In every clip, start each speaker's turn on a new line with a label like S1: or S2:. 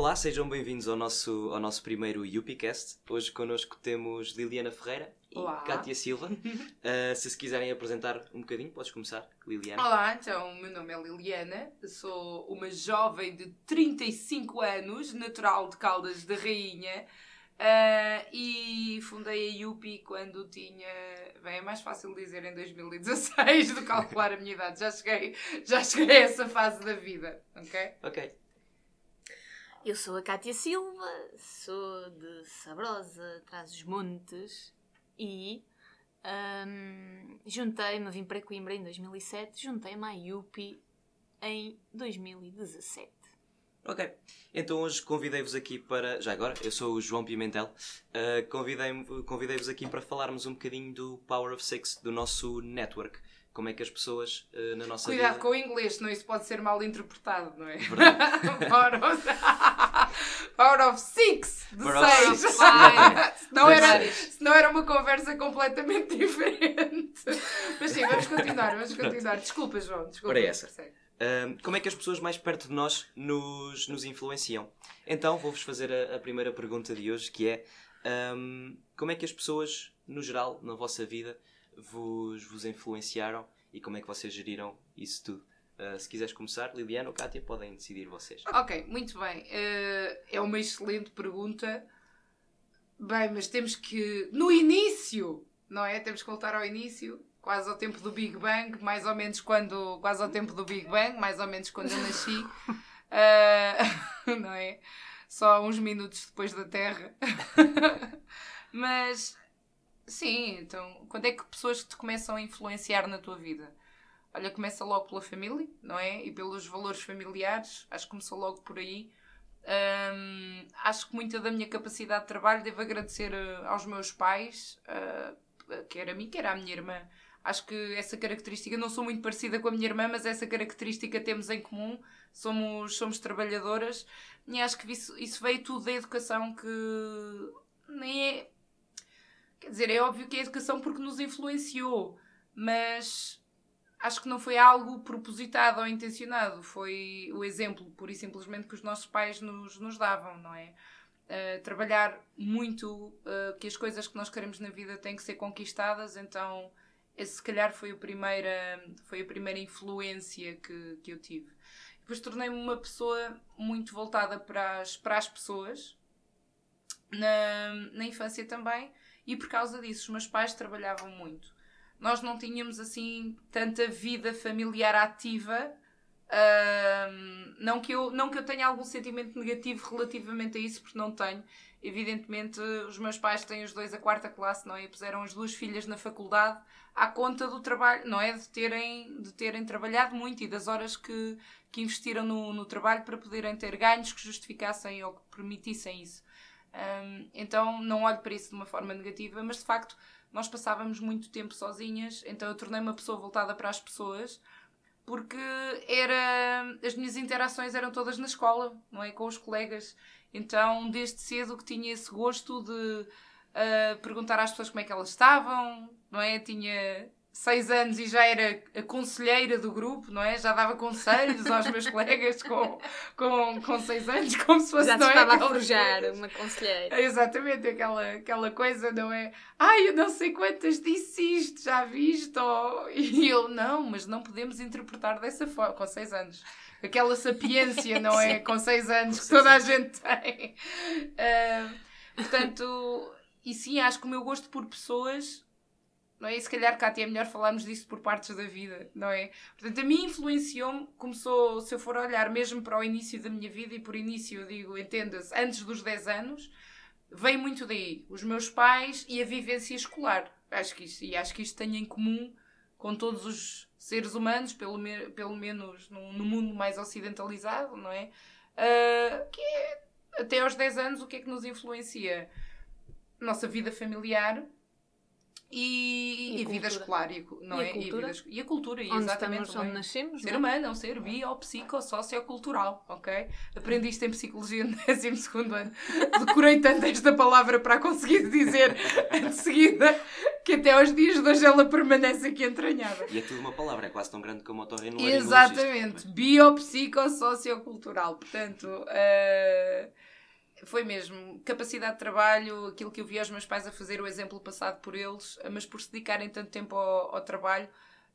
S1: Olá, sejam bem-vindos ao nosso, ao nosso primeiro UPCast. Hoje connosco temos Liliana Ferreira e
S2: Olá.
S1: Kátia Silva. Uh, se se quiserem apresentar um bocadinho, podes começar, Liliana.
S2: Olá, então, o meu nome é Liliana, sou uma jovem de 35 anos, natural de Caldas da Rainha, ah, e fundei a Yupi quando tinha. Bem, é mais fácil dizer em 2016 do que calcular a minha idade. Já cheguei, já cheguei a essa fase da vida, ok?
S1: Ok.
S3: Eu sou a Cátia Silva, sou de Sabrosa, traz os montes e hum, juntei-me, vim para Coimbra em 2007, juntei-me à IUPI em 2017.
S1: Ok. Então hoje convidei-vos aqui para. Já agora, eu sou o João Pimentel. Uh, convidei- Convidei-vos aqui para falarmos um bocadinho do Power of Six, do nosso network. Como é que as pessoas uh, na nossa
S2: Cuidado
S1: vida.
S2: com o inglês, senão isso pode ser mal interpretado, não é?
S1: Verdade.
S2: Power of, of Six de
S1: Power of
S2: seis.
S1: six.
S2: Senão era, senão era uma conversa completamente diferente. Mas sim, vamos continuar, vamos continuar. Desculpa, João, desculpa.
S1: Ora, é essa. Um, como é que as pessoas mais perto de nós nos, nos influenciam? Então vou-vos fazer a, a primeira pergunta de hoje, que é um, como é que as pessoas, no geral, na vossa vida, vos, vos influenciaram e como é que vocês geriram isso tudo? Uh, se quiseres começar, Liliana ou Kátia, podem decidir vocês.
S2: Ok, muito bem. Eh, é uma excelente pergunta. Bem, mas temos que. No início, não é? Temos que voltar ao início, quase ao tempo do Big Bang, mais ou menos quando. Quase ao tempo do Big Bang, mais ou menos quando eu nasci. Eh, não é? Só uns minutos depois da Terra. mas. Sim, então, quando é que pessoas te começam a influenciar na tua vida? Olha, começa logo pela família, não é? E pelos valores familiares, acho que começou logo por aí. Hum, acho que muita da minha capacidade de trabalho devo agradecer eh, aos meus pais, eh, quer a mim, quer à minha irmã. Acho que essa característica, não sou muito parecida com a minha irmã, mas essa característica temos em comum. Somos, somos trabalhadoras e acho que isso, isso veio tudo da educação que nem é. Quer dizer, é óbvio que é educação porque nos influenciou, mas acho que não foi algo propositado ou intencionado. Foi o exemplo, pura e simplesmente, que os nossos pais nos, nos davam, não é? Uh, trabalhar muito, uh, que as coisas que nós queremos na vida têm que ser conquistadas, então esse se calhar foi a primeira, foi a primeira influência que, que eu tive. Depois tornei-me uma pessoa muito voltada para as, para as pessoas, na, na infância também, e por causa disso os meus pais trabalhavam muito. Nós não tínhamos assim tanta vida familiar ativa. ahm, não, que eu, não que eu tenha algum sentimento negativo relativamente a isso, porque não tenho. Evidentemente, os meus pais têm os dois a quarta classe, não é? E puseram as duas filhas na faculdade à conta do trabalho, não é? De terem, de terem trabalhado muito e das horas que, que investiram no, no trabalho para poderem ter ganhos que justificassem ou que permitissem isso. Hum, então não olho para isso de uma forma negativa, mas de facto nós passávamos muito tempo sozinhas, então eu tornei uma pessoa voltada para as pessoas, porque era as minhas interações eram todas na escola, não é? Com os colegas. Então, desde cedo que tinha esse gosto de ah, perguntar às pessoas como é que elas estavam, não é? Tinha seis anos e já era a conselheira do grupo, não é? Já dava conselhos aos meus colegas com, com, com seis anos, como se fosse,
S3: Já se
S2: não é?
S3: estava a forjar uma conselheira.
S2: Exatamente, aquela, aquela coisa, não é? Ai, eu não sei quantas disse isto, já viste? Ou... E eu, não, mas não podemos interpretar dessa forma, com seis anos. Aquela sapiência, não é? Com seis anos que toda a gente tem. Ah, portanto, e sim, acho que o meu gosto por pessoas, não é? E se calhar, Cátia, é melhor falarmos disso por partes da vida, não é? Portanto, a mim influenciou-me, começou, se eu for olhar mesmo para o início da minha vida, e por início eu digo, entenda-se, antes dos 10 anos, veio muito daí. Os meus pais e a vivência escolar. Acho que isto, e acho que isto tem em comum com todos os seres humanos, pelo, me- pelo menos no, no mundo mais ocidentalizado, não é? Ah, que é, até aos 10 anos, o que é que nos influencia? Nossa vida familiar e,
S3: E
S2: e vida escolar, e, não
S3: E a
S2: é?
S3: cultura?
S2: vida, es- e a cultura,
S3: Onde
S2: exatamente.
S3: estamos, onde
S2: é?
S3: nascemos,
S2: Ser
S3: não é?
S2: humano é um ser bio, psico, sociocultural, ok? Aprendi isto em psicologia no 12 ano. Decorei tanto esta palavra para conseguir dizer de seguida que até aos dias de hoje ela permanece aqui entranhada.
S1: E é tudo uma palavra, é quase tão grande como o
S2: Exatamente, bio, psico, sociocultural. Portanto, eh, foi mesmo capacidade de trabalho, aquilo que eu via os meus pais a fazer, o exemplo passado por eles, mas por se dedicarem tanto tempo ao, ao trabalho,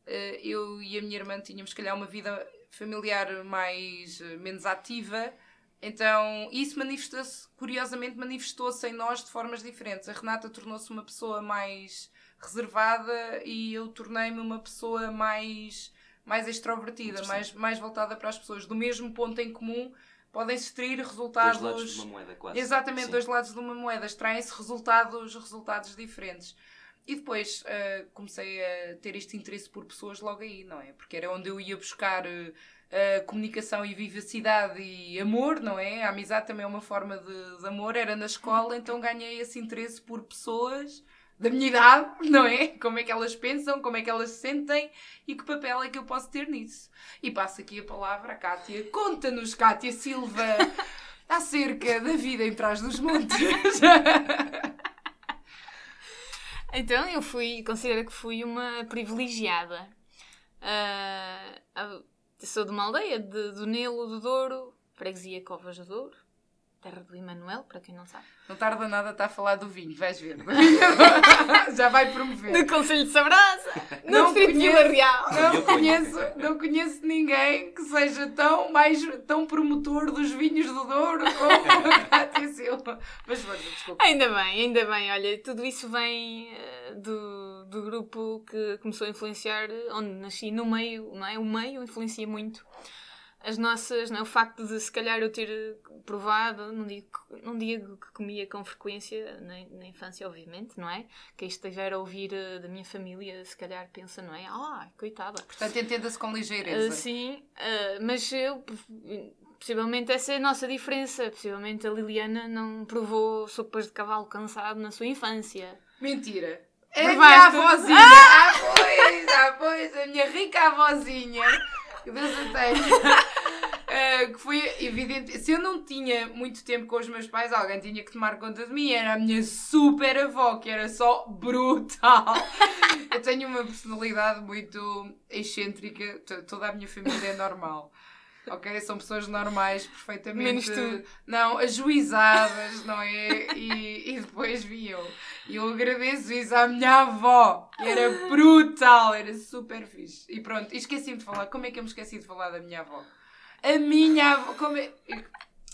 S2: eh, eu e a minha irmã tínhamos, se calhar, uma vida familiar mais eh, menos ativa. Então, isso manifestou-se, curiosamente, manifestou-se em nós de formas diferentes. A Renata tornou-se uma pessoa mais reservada e eu tornei-me uma pessoa mais, mais extrovertida, mais, mais voltada para as pessoas. Do mesmo ponto em comum, podem-se extrair resultados.
S1: Dois lados de uma moeda, quase.
S2: Exatamente,
S1: Sim.
S2: dois lados de uma moeda. Extraem-se resultados, resultados diferentes. E depois uh, comecei a ter este interesse por pessoas logo aí, não é? Porque era onde eu ia buscar uh, comunicação e vivacidade e amor, não é? A amizade também é uma forma de, de amor. Era na escola, então ganhei esse interesse por pessoas da minha idade, não é? Como é que elas pensam, como é que elas se sentem e que papel é que eu posso ter nisso. E passo aqui a palavra à Cátia. Conta-nos, Cátia Silva, acerca da vida em trás dos montes.
S3: Então, eu fui, considero que fui uma privilegiada. Uh, sou de uma aldeia de, do Nilo do Douro, freguesia Covas do Douro, terra do Emanuel, para quem não sabe.
S2: Não tarda nada a estar a falar do vinho, vais ver. Já vai promover.
S3: Do Conselho de Sabrosa, no distrito de Vila Real.
S2: Não conheço, não conheço ninguém que seja tão, mais, tão promotor dos vinhos do Douro como a Cátia Silva. Mas, mas desculpa.
S3: Ainda bem, ainda bem. Olha, tudo isso vem uh, do, do grupo que começou a influenciar, onde nasci no meio, não é? O meio influencia muito as nossas, não é? o facto de se calhar eu ter provado, não digo, não digo que comia com frequência na, na, infância, obviamente, não é? Quem estiver a ouvir uh, da minha família, se calhar pensa, não é? Ah, coitada.
S2: Portanto, entenda-se com ligeireza.
S3: Uh, sim, uh, mas eu, possivelmente essa é a nossa diferença. Possivelmente a Liliana não provou sopas de cavalo cansado na sua infância.
S2: Mentira. É a minha avózinha. Ah! ah, pois, ah, pois, a minha rica avózinha que Deus a tenha. Uh, que foi evidente. Se eu não tinha muito tempo com os meus pais, alguém tinha que tomar conta de mim. Era a minha super avó, que era só brutal. eu tenho uma personalidade muito excêntrica. Toda a minha família é normal. Ok? São pessoas normais, perfeitamente.
S3: Menos tu.
S2: Não, ajuizadas, não é? E, e depois vi eu. E eu agradeço isso à minha avó, que era brutal, era super fixe. E pronto, esqueci-me de falar. Como é que eu me esqueci de falar da minha avó? A minha avó. Como é...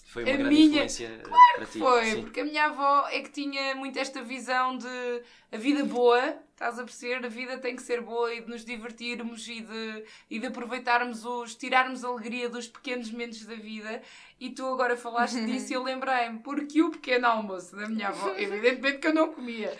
S1: Foi uma a grande minha... influência
S2: claro
S1: para ti.
S2: Foi,
S1: Sim.
S2: porque a minha avó é que tinha muito esta visão de a vida boa, estás a perceber? A vida tem que ser boa e de nos divertirmos e de, e de aproveitarmos os. tirarmos a alegria dos pequenos momentos da vida. E tu agora falaste disso e eu lembrei-me, porque o pequeno almoço da minha avó, evidentemente que eu não comia,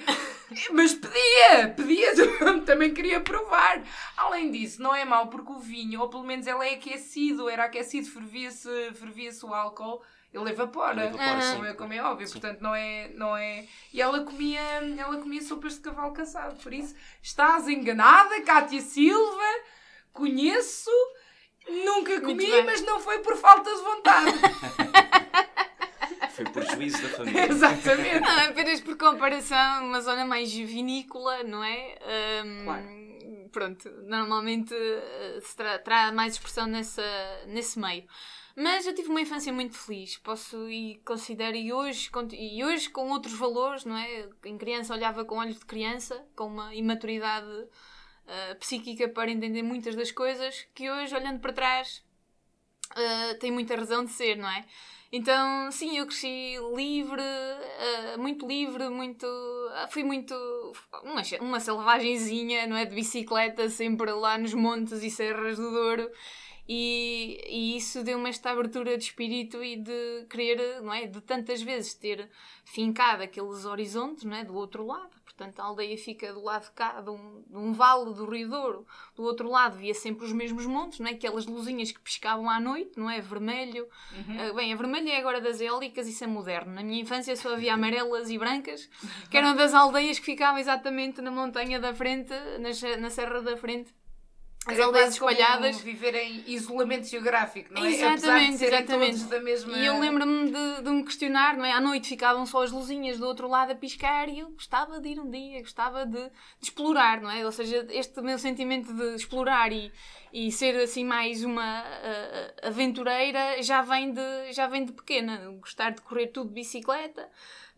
S2: mas pedia, pedia, também queria provar. Além disso, não é mau porque o vinho, ou pelo menos ele é aquecido, era aquecido, fervia-se fervia o álcool ele evapora,
S1: Ele evapora, sim.
S2: como, é, como é óbvio,
S1: Sim.
S2: portanto não é, não é. E ela comia, ela comia sopas de cavalo cansado, por isso estás enganada, Cátia Silva, conheço, nunca comi, mas não foi por falta de vontade.
S1: Foi por juízo da família.
S2: Exatamente.
S3: Não, apenas por comparação, uma zona mais vinícola, não é? Ahm,
S2: Claro.
S3: Pronto, normalmente eh, se terá mais expressão nessa, nesse meio. Mas eu tive uma infância muito feliz, posso e considero, e hoje, e hoje com outros valores, não é? Em criança olhava com olhos de criança, com uma imaturidade ah, psíquica para entender muitas das coisas, que hoje, olhando para trás, ah, tem muita razão de ser, não é? Então, sim, eu cresci livre, ah, muito livre, muito. ah, fui muito. Uma, uma selvagenzinha, não é? De bicicleta, sempre lá nos montes e serras do Douro. E, e isso deu-me esta abertura de espírito e de querer, não é? De tantas vezes ter fincado aqueles horizontes, não é? Do outro lado. Portanto, a aldeia fica do lado de cá, de um, de um vale do Rio Douro. Do outro lado via sempre os mesmos montes, não é? Aquelas luzinhas que piscavam à noite, não é? Vermelho. Ah, bem, a vermelha é agora das eólicas, isso é moderno. Na minha infância só havia amarelas e brancas, que eram das aldeias que ficavam exatamente na montanha da frente, na, na serra da frente. As
S2: Era
S3: aldeias
S2: quase como
S3: espalhadas.
S2: viver em isolamento geográfico, não é?
S3: Exatamente, exatamente.
S2: da mesma...
S3: E eu lembro-me de, de me questionar, não é? À noite ficavam só as luzinhas do outro lado a piscar e eu gostava de ir um dia, gostava de, de explorar, não é? Ou seja, este meu sentimento de explorar e, e ser assim mais uma uh, aventureira já vem de já vem de pequena gostar de correr tudo de bicicleta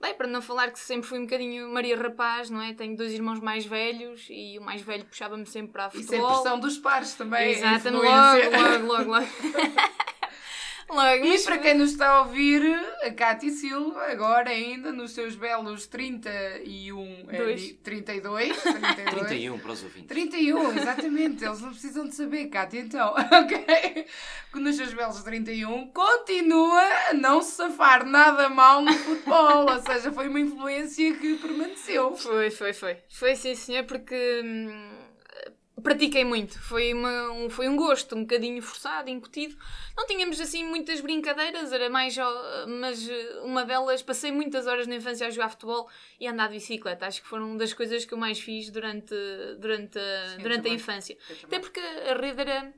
S3: bem para não falar que sempre fui um bocadinho Maria Rapaz não é? Tenho dois irmãos mais velhos e o mais velho puxava-me sempre para a futebol
S2: isso é pressão dos pares também
S3: exatamente logo logo logo, logo.
S2: Logo, e para quem nos está a ouvir, a Cátia Silva, agora ainda nos seus belos 31,
S1: Dois.
S2: É, 32,
S1: 32. 31 para os ouvintes.
S2: 31, exatamente. Eles não precisam de saber, Cátia, então. Ok? Nos seus belos 31, continua a não se safar nada mal no futebol. Ou seja, foi uma influência que permaneceu.
S3: Foi, foi, foi. Foi sim, senhor, porque. Hum pratiquei muito. Foi, uma, um, foi um gosto, um bocadinho forçado, incutido. Não tínhamos assim muitas brincadeiras, era mais. Mas eh, uma delas, passei muitas horas na infância a jogar futebol e a andar de bicicleta. Acho que foram uma das coisas que eu mais fiz durante, durante, a, Sim, durante a infância. Até porque a rede era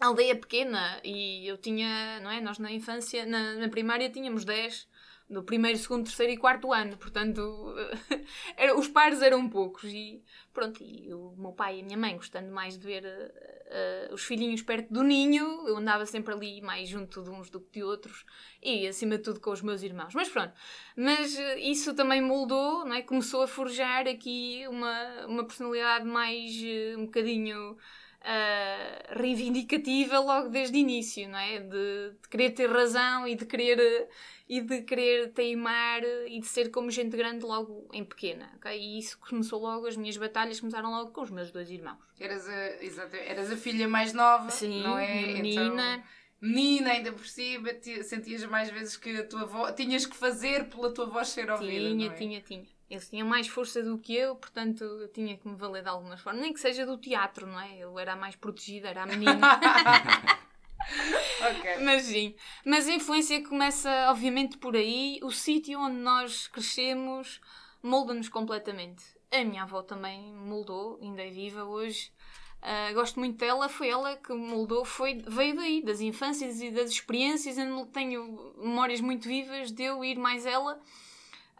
S3: aldeia pequena e eu tinha, não é? Nós na infância, na, na primária tínhamos 10 no primeiro, segundo, terceiro e quarto ano. Portanto, era, os pares eram poucos. E pronto, e o meu pai e a minha mãe, gostando mais de ver uh, uh, os filhinhos perto do ninho, eu andava sempre ali mais junto de uns do que de outros. E acima de tudo com os meus irmãos. Mas pronto, mas uh, isso também moldou, não é? começou a forjar aqui uma, uma personalidade mais um bocadinho. Uh, reivindicativa logo desde o início, não é? De, de, querer ter razão e de querer e de querer teimar e de ser como gente grande logo em pequena, ok? E isso começou logo, as minhas batalhas começaram logo com os meus dois irmãos.
S2: Eras a, exato, eras a filha mais nova,
S3: Sim,
S2: não é?
S3: menina.
S2: Então, menina ainda por cima, sentias mais vezes que a tua voz, tinhas que fazer pela tua voz ser ouvida,
S3: Tinha,
S2: é?
S3: tinha, tinha. Eles tinham mais força do que eu, portanto eu tinha que me valer de algumas formas. Nem que seja do teatro, não é? Eu era a mais protegida, era a menina.
S2: okay.
S3: Mas sim. Mas a influência começa, obviamente, por aí. O sítio onde nós crescemos molda-nos completamente. A minha avó também moldou, ainda é viva hoje. Uh, gosto muito dela, foi ela que moldou, foi, veio daí, das infâncias e das experiências. Eu tenho memórias muito vivas de eu ir mais ela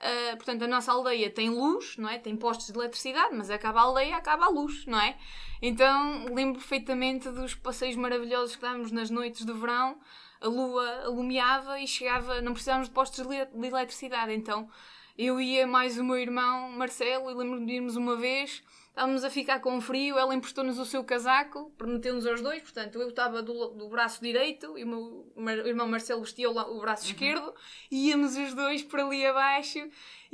S3: Uh, portanto, a nossa aldeia tem luz, não é? Tem postos de eletricidade, mas acaba a aldeia, acaba a luz, não é? Então, lembro perfeitamente dos passeios maravilhosos que dávamos nas noites de verão. A lua alumiava e chegava, não precisávamos de postos de eletricidade. Então, eu ia mais o meu irmão Marcelo e lembro-me de irmos uma vez estávamos a ficar com frio, ela emprestou-nos o seu casaco, permiteu-nos aos dois, portanto, eu estava do, do braço direito e o meu irmão Marcelo vestia o, o braço uhum. esquerdo, e íamos os dois por ali abaixo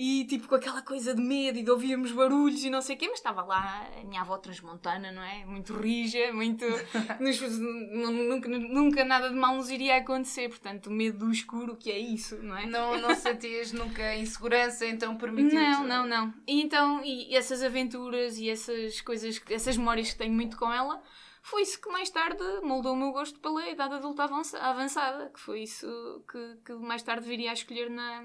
S3: e tipo com aquela coisa de medo e de ouvíamos barulhos e não sei o quê, mas estava lá a minha avó transmontana, não é? Muito rija, muito. nunca, nunca nada de mal nos iria acontecer, portanto, o medo do escuro, que é isso, não é?
S2: Não, não sentias nunca insegurança, então permitiu
S3: Não, não, não. E então, e essas aventuras e essas coisas, essas memórias que tenho muito com ela foi isso que mais tarde moldou o meu gosto pela idade adulta avançada, que foi isso que, que mais tarde viria a escolher na,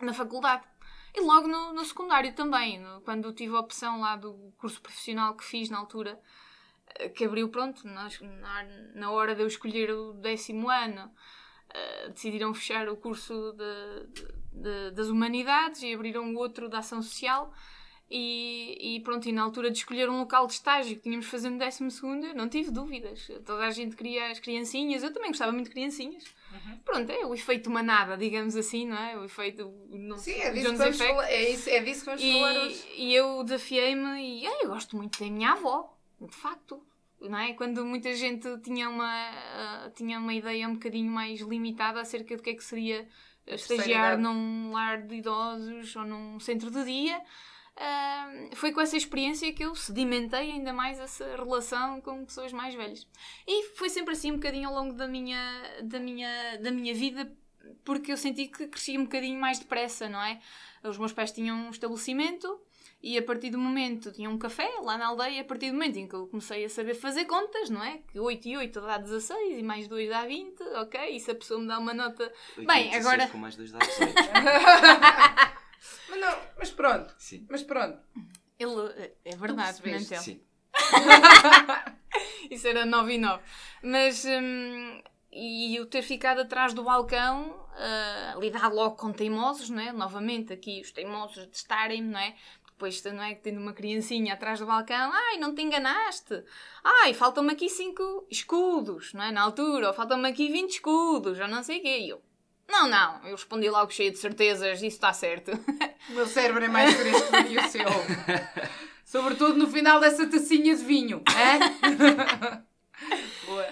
S3: na faculdade. E logo no, no secundário também, no, quando tive a opção lá do curso profissional que fiz na altura, eh, que abriu, pronto, na, na hora de eu escolher o décimo ano, uh, decidiram fechar o curso de, de, de, das Humanidades e abriram outro da Ação Social. E, e, pronto, e na altura de escolher um local de estágio que tínhamos fazendo décimo segundo, não tive dúvidas. Toda a gente queria as criancinhas, eu também gostava muito de criancinhas. Uhum. Pronto, é o efeito manada, digamos assim, não é? O efeito.
S2: Não, Sim, é disso, que vamos falar, é, isso, é disso que vamos
S3: e,
S2: falar hoje.
S3: E eu desafiei-me e ah, eu gosto muito da minha avó, de facto. Não é? Quando muita gente tinha uma, uh, tinha uma ideia um bocadinho mais limitada acerca do que é que seria estagiar num lar de idosos ou num centro de dia, Uh, foi com essa experiência que eu sedimentei ainda mais essa relação com pessoas mais velhas. E foi sempre assim um bocadinho ao longo da minha, da minha, da minha vida, porque eu senti que crescia um bocadinho mais depressa, não é? Os meus pais tinham um estabelecimento e a partir do momento tinham um café lá na aldeia, a partir do momento em que eu comecei a saber fazer contas, não é? Que 8 e 8 dá 16 e mais 2 dá 20, ok? E se a pessoa me dá uma nota. 8 Bem, agora.
S1: Com mais 2 dá 18.
S2: Mas não, pronto.
S1: Sim.
S2: Mas pronto.
S3: Ele, é verdade, Pimentel.
S1: Sim.
S3: Isso era 9 e 9. Mas, hum, e eu ter ficado atrás do balcão, uh, lidar logo com teimosos, não é? Novamente aqui os teimosos de estarem, não é? depois não é que tendo uma criancinha atrás do balcão, ai, não te enganaste, ai, faltam-me aqui cinco escudos, não é? Na altura, ou faltam-me aqui 20 escudos, ou não sei o quê. E eu, não, não, eu respondi logo cheio de certezas, isso está certo.
S2: O meu cérebro é mais fresco do que o seu. Sobretudo no final dessa tacinha de vinho, é?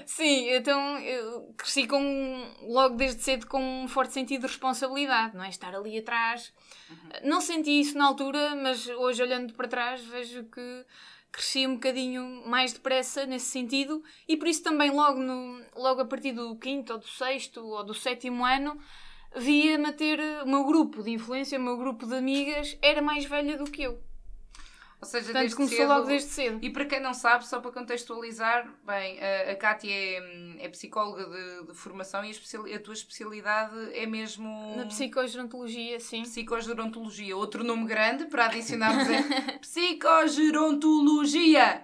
S3: Sim, então eu cresci com, logo desde cedo com um forte sentido de responsabilidade, não é? Estar ali atrás. Uhum. Não senti isso na altura, mas hoje olhando para trás vejo que cresci um bocadinho mais depressa nesse sentido e por isso também logo, no, logo a partir do quinto ou do sexto ou do sétimo ano via-me ter o meu grupo de influência, o meu grupo de amigas era mais velha do que eu.
S2: Ou seja,
S3: Portanto,
S2: desde
S3: começou
S2: cedo,
S3: logo desde cedo.
S2: E para quem não sabe, só para contextualizar, bem, a, a Kátia é, é psicóloga de, de, formação e a, especial, a, tua especialidade é mesmo.
S3: Na psicogerontologia, sim.
S2: Psicogerontologia. Outro nome grande para adicionarmos é Psicogerontologia.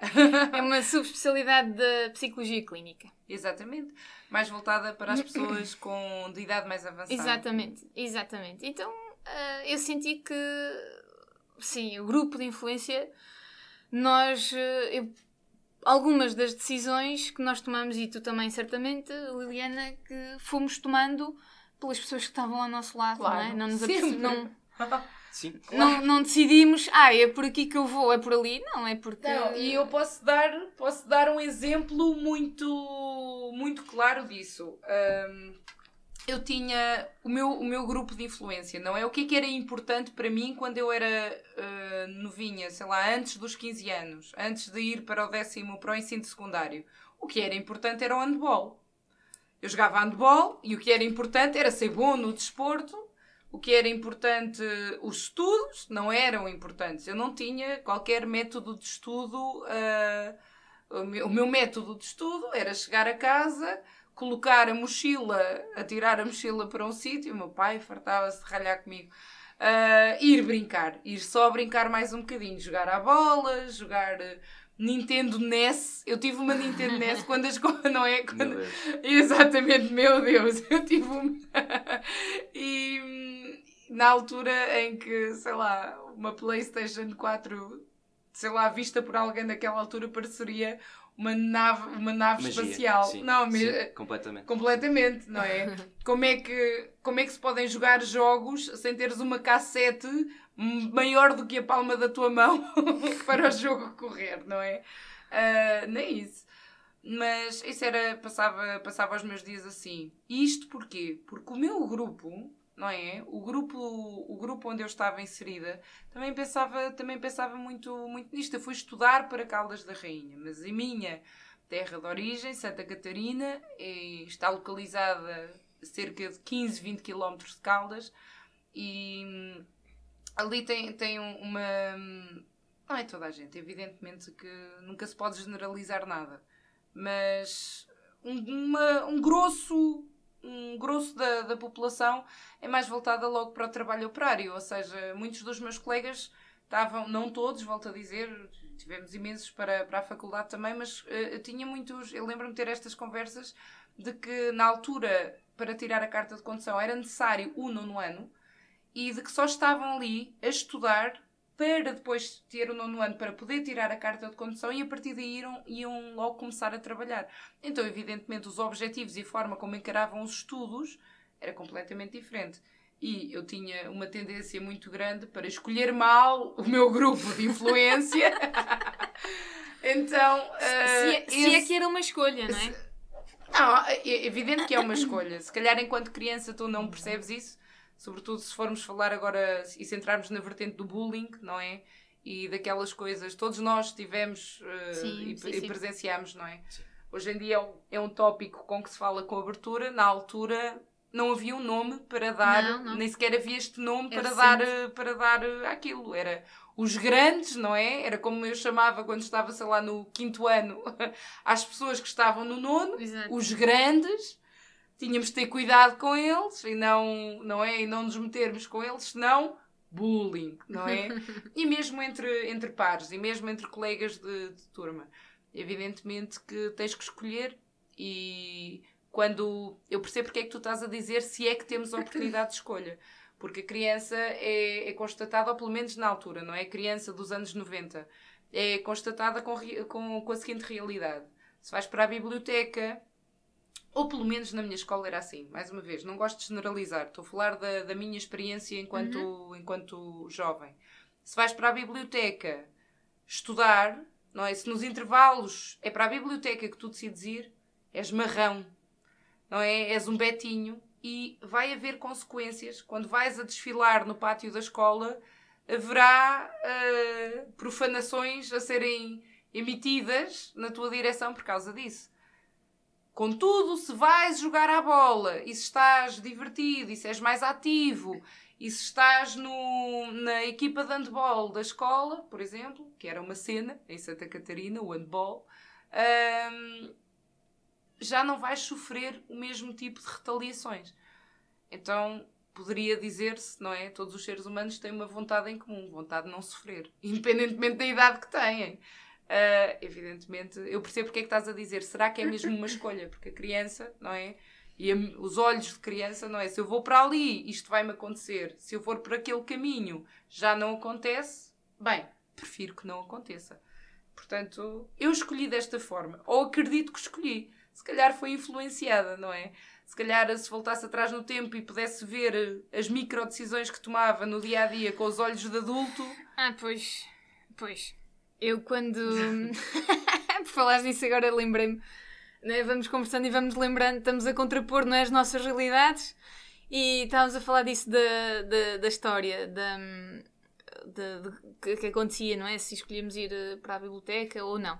S3: É uma subespecialidade da psicologia clínica.
S2: Exatamente. Mais voltada para as pessoas com de idade mais avançada.
S3: Exatamente, exatamente. Então uh, eu senti que sim, o grupo de influência, nós. Eh, eu, algumas das decisões que nós tomamos, e tu também certamente, Liliana, que fomos tomando pelas pessoas que estavam ao nosso lado,
S2: claro,
S3: não é? Não nos
S2: não...
S1: Sim,
S3: claro. não, não decidimos, ah, é por aqui que eu vou, é por ali. Não, é porque.
S2: Não, e eu posso dar, posso dar um exemplo muito, muito claro disso. Um, eu tinha o meu, o meu grupo de influência, não é? O que é que era importante para mim quando eu era uh, novinha, sei lá, antes dos 15 anos, antes de ir para o décimo, para o ensino secundário? O que era importante era o handball. Eu jogava handball e o que era importante era ser bom no desporto. O que era importante, os estudos não eram importantes. Eu não tinha qualquer método de estudo. Uh, o, meu, método de estudo era chegar a casa, colocar a mochila, atirar a mochila para um sítio, o meu pai fartava-se de ralhar comigo. Uh, ir brincar, ir só brincar mais um bocadinho, jogar à bola, jogar uh, Nintendo NES. Eu tive uma Nintendo NES quando as não é? Quando... Meu Exatamente, meu Deus, eu tive uma. e hum, na altura em que, sei lá, uma PlayStation 4, sei lá, vista por alguém daquela altura, pareceria uma nave, uma nave Magia, espacial.
S1: Sim,
S2: não,
S1: sim, completamente.
S2: Completamente, não é? como, é que, como é que se podem jogar jogos sem teres uma cassete maior do que a palma da tua mão para o jogo correr, não é? Uh, nem isso. Mas isso era, passava, passava os meus dias assim. E isto porquê? Porque o meu grupo não é? O grupo, o grupo onde eu estava inserida também pensava, também pensava muito, muito nisto. Eu fui estudar para Caldas da Rainha, mas a minha terra de origem, Santa Catarina, é, está localizada a cerca de 15, 20 km de Caldas e hum, ali tem, tem uma. Não é toda a gente, evidentemente que nunca se pode generalizar nada, mas um, uma, um grosso um grosso da, da população é mais voltada logo para o trabalho operário, ou seja, muitos dos meus colegas estavam, não todos, volto a dizer, tivemos imensos para, para a faculdade também, mas uh, tinha muitos, eu lembro-me de ter estas conversas de que na altura, para tirar a carta de condução, era necessário o nono ano e de que só estavam ali a estudar para depois ter o nono ano para poder tirar a carta de condução e a partir daí iam, iam logo começar a trabalhar. Então, evidentemente, os objetivos e a forma como encaravam os estudos era completamente diferente. E eu tinha uma tendência muito grande para escolher mal o meu grupo de influência. então. Uh,
S3: se, é, esse... se, é, que era uma escolha, não é?
S2: Não, é evidente que é uma escolha. Se calhar enquanto criança tu não percebes isso, sobretudo se formos falar agora e centrarmos na vertente do bullying, não é? E daquelas coisas, todos nós tivemos uh, sim, e, sim, e, presenciamos, não é? Sim. Hoje em dia é um, é um tópico com que se fala com abertura, na altura não havia um nome para dar, não, não. nem sequer havia este nome para dar, eh, para dar eh, aquilo. Era os grandes, não é? Era como eu chamava quando estava, sei lá, no quinto ano, às pessoas que estavam no nono, Exato. os grandes tínhamos de ter cuidado com eles e não, não é? E não nos metermos com eles, senão bullying, não é? e mesmo entre, entre pares e mesmo entre colegas de, de turma. Evidentemente que tens que escolher e quando eu percebo porque é que tu estás a dizer se é que temos oportunidade de escolha. Porque a criança é, é constatada, ou pelo menos na altura, não é? A criança dos anos 90 é constatada com, com, com a seguinte realidade. Se vais para a biblioteca, ou pelo menos na minha escola era assim, mais uma vez, não gosto de generalizar, estou a falar da, da minha experiência enquanto, uhum. enquanto jovem. Se vais para a biblioteca estudar, não é? Se nos intervalos é para a biblioteca que tu decides ir, és marrão, não é? És um betinho e vai haver consequências. Quando vais a desfilar no pátio da escola, haverá uh, profanações a serem emitidas na tua direção por causa disso. Contudo, se vais jogar à bola e se estás divertido e se és mais ativo e se estás no, na equipa de handball da escola, por exemplo, que era uma cena em Santa Catarina, o handball, hum, já não vais sofrer o mesmo tipo de retaliações. Então, poderia dizer-se, não é? Todos os seres humanos têm uma vontade em comum, vontade de não sofrer, independentemente da idade que têm. Uh, evidentemente, eu percebo porque é que estás a dizer. Será que é mesmo uma escolha? Porque a criança, não é? E a, os olhos de criança, não é? Se eu vou para ali, isto vai-me acontecer. Se eu for por aquele caminho, já não acontece. Bem, prefiro que não aconteça. Portanto, eu escolhi desta forma. Ou acredito que escolhi. Se calhar foi influenciada, não é? Se calhar, se voltasse atrás no tempo e pudesse ver as micro decisões que tomava no dia a dia com os olhos de adulto.
S3: Ah, pois. Pois. Eu, quando. por falar nisso, agora lembrei-me né? vamos conversando e vamos lembrando, estamos a contrapor não é, as nossas realidades e estávamos a falar disso da, da, da história, da, que, que acontecia, não é? Se escolhíamos ir eh, para a biblioteca ou não.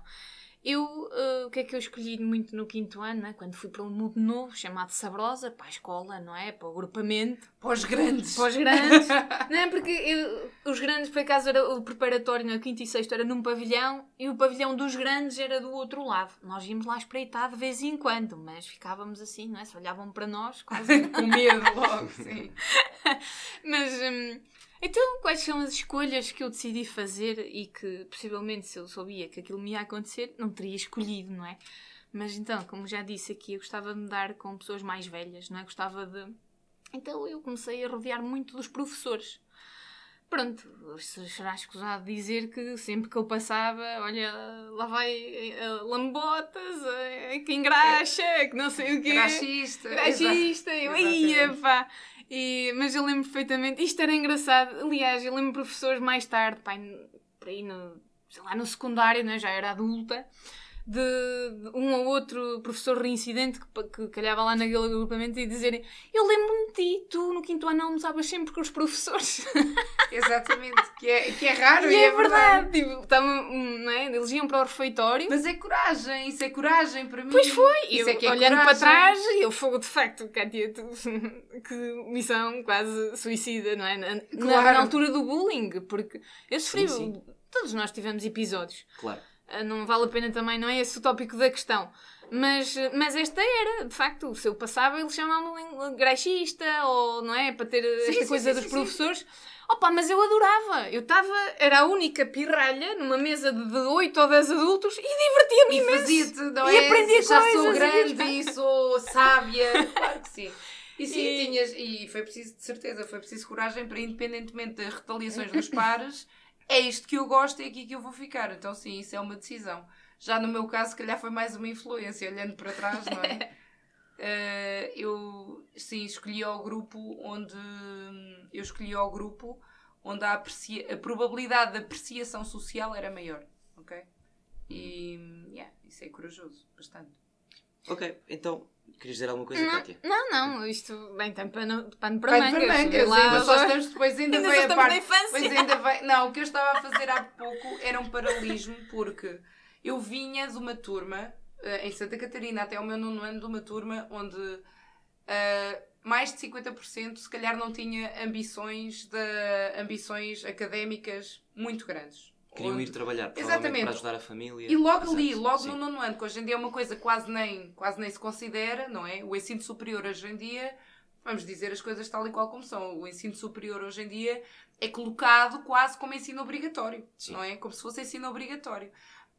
S3: Eu, uh, o que é que eu escolhi muito no quinto ano, né? quando fui para um mundo novo, chamado Sabrosa, para a escola, não é? Para o agrupamento.
S2: Para os grandes.
S3: Para os grandes. não é? Porque eu, os grandes, por acaso, era o preparatório no quinto e sexto era num pavilhão e o pavilhão dos grandes era do outro lado. Nós íamos lá espreitar de vez em quando, mas ficávamos assim, não é? Se olhavam para nós, quase
S2: com medo logo, sim.
S3: mas... Hum, então, quais são as escolhas que eu decidi fazer e que, possivelmente, se eu sabia que aquilo me ia acontecer, não teria escolhido, não é? Mas então, como já disse aqui, eu gostava de me dar com pessoas mais velhas, não é? Gostava de. Então eu comecei a rodear muito dos professores. Pronto, será escusado dizer que sempre que eu passava, olha, lá vai uh, lambotas, uh, que engraxa, que não sei o quê.
S2: Graxista.
S3: Graxista, eu ia, pá. E, mas eu lembro perfeitamente, isto era engraçado. Aliás, eu lembro professores mais tarde, pá, por aí no, sei lá, no secundário, né, já era adulta de, um ou outro professor reincidente que, que calhava lá naquele agrupamento e dizerem eu lembro-me de ti, tu no quinto ano almoçavas sempre com os professores.
S2: Exatamente, que é, que é raro
S3: e, e é, é, verdade. verdade. Tipo, não é? Eles iam para o refeitório.
S2: Mas é coragem, isso é coragem para mim.
S3: Pois foi, isso eu, é que é olhando coragem. para trás, eu fogo de facto, Cátia, que missão quase suicida, não é? Na, claro. na, na altura do bullying, porque eu sofri, sim, sim. todos nós tivemos episódios.
S1: Claro
S3: não vale a pena também, não é esse o tópico da questão. Mas, mas esta era, de facto, se eu passava, eles chamavam-me graxista, ou não é? Para ter sim, esta sim, coisa sim, dos professores. Opa, mas eu adorava. Eu estava, era a única pirralha numa mesa de 8 ou 10 adultos e divertia-me imenso.
S2: Fazia-te, não e é? aprendia Já coisas. Sou grande e sou sábia. claro que sim. E sim, e... tinhas, e foi preciso, de certeza, foi preciso coragem para, independentemente das retaliações dos pares, é isto que eu gosto, é aqui que eu vou ficar. Então, sim, isso é uma decisão. Já no meu caso, se calhar foi mais uma influência, olhando para trás, não é? uh, eu, sim, escolhi o grupo onde. Eu escolhi o grupo onde a, aprecia, a probabilidade de apreciação social era maior, ok? E, yeah, isso é corajoso, bastante.
S1: Ok, então Querias dizer alguma coisa,
S3: não,
S1: Kátia?
S3: Não, não, isto bem tem pano, pano para
S2: pano mangas. Para mangas lá, mas só estamos depois ainda, ainda veio a parte. Depois ainda veio, não, o que eu estava a fazer há pouco era um paralelismo, porque eu vinha de uma turma uh, em Santa Catarina, até o meu nono ano, de uma turma onde uh, mais de 50% se calhar não tinha ambições, de, ambições académicas muito grandes.
S1: Queriam ir trabalhar, Exatamente. para ajudar a família.
S2: E logo ali, logo sim. no nono ano, que hoje em dia é uma coisa quase nem, quase nem se considera, não é? O ensino superior hoje em dia, vamos dizer as coisas tal e qual como são. O ensino superior hoje em dia é colocado quase como ensino obrigatório, sim. não é? Como se fosse ensino obrigatório.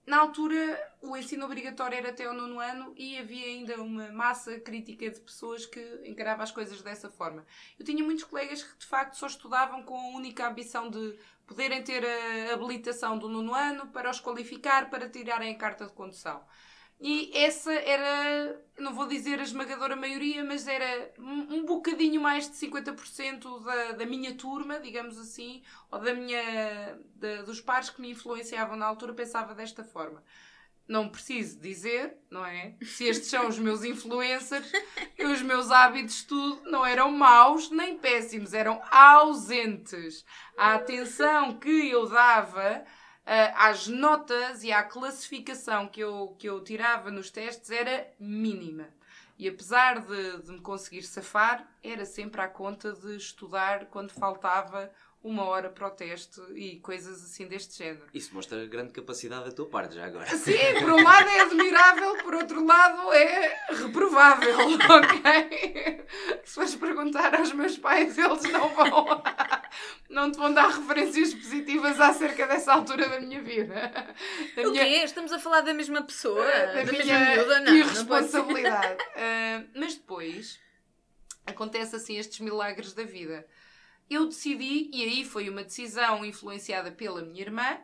S2: na altura, o ensino obrigatório era até o nono ano e havia ainda uma massa crítica de pessoas que encarava as coisas dessa forma. Eu tinha muitos colegas que, de facto, só estudavam com a única ambição de poderem ter a habilitação do nono ano para os qualificar para tirarem a carta de condução. E essa era, não vou dizer a esmagadora maioria, mas era um, bocadinho mais de 50% da, da minha turma, digamos assim, ou da minha, dos pares que me influenciavam na altura, pensava desta forma. Não preciso dizer, não é? Se estes são os meus influencers, os meus hábitos de estudo não eram maus nem péssimos, eram ausentes. A atenção que eu dava uh, às notas e à classificação que eu, que eu tirava nos testes era mínima. E apesar de, de me conseguir safar, era sempre à conta de estudar quando faltava uma hora para o teste e coisas assim deste género.
S1: Isso mostra grande capacidade da tua parte, já agora.
S2: Sim, por um lado é admirável, por outro lado é reprovável, ok? Se fores perguntar aos meus pais, eles não vão. Não te vão dar referências positivas acerca dessa altura da minha vida.
S3: Da o minha... quê? Estamos a falar da mesma pessoa?
S2: Da, da minha miúda? Não, irresponsabilidade. Não uh, mas depois acontece assim estes milagres da vida eu decidi, e aí foi uma decisão influenciada pela minha irmã,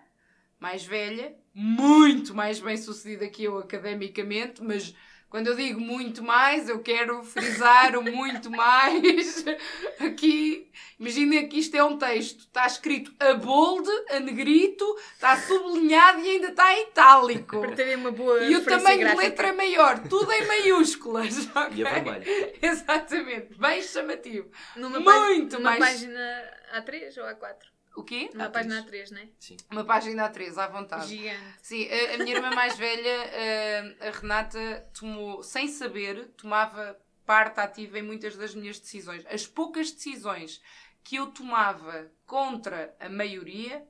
S2: mais velha, muito mais bem sucedida que eu academicamente, mas quando eu digo muito mais, eu quero frisar o muito mais. Aqui, imagina que isto é um texto. Está escrito a bold, a negrito, está sublinhado e ainda está em itálico.
S3: Para terem uma boa
S2: E o tamanho de letra maior, tudo em maiúsculas.
S1: Okay? E a.
S2: Exatamente, bem chamativo.
S3: Numa
S2: muito
S3: numa
S2: mais.
S3: página A3 ou A4?
S2: O quê?
S3: Uma A3. página A3, não é?
S1: Sim.
S2: Uma página A3, à vontade.
S3: Gigante.
S2: Sim, a, a minha irmã mais velha, a, a Renata, tomou, sem saber, tomava parte ativa em muitas das minhas decisões. As poucas decisões que eu tomava contra a maioria,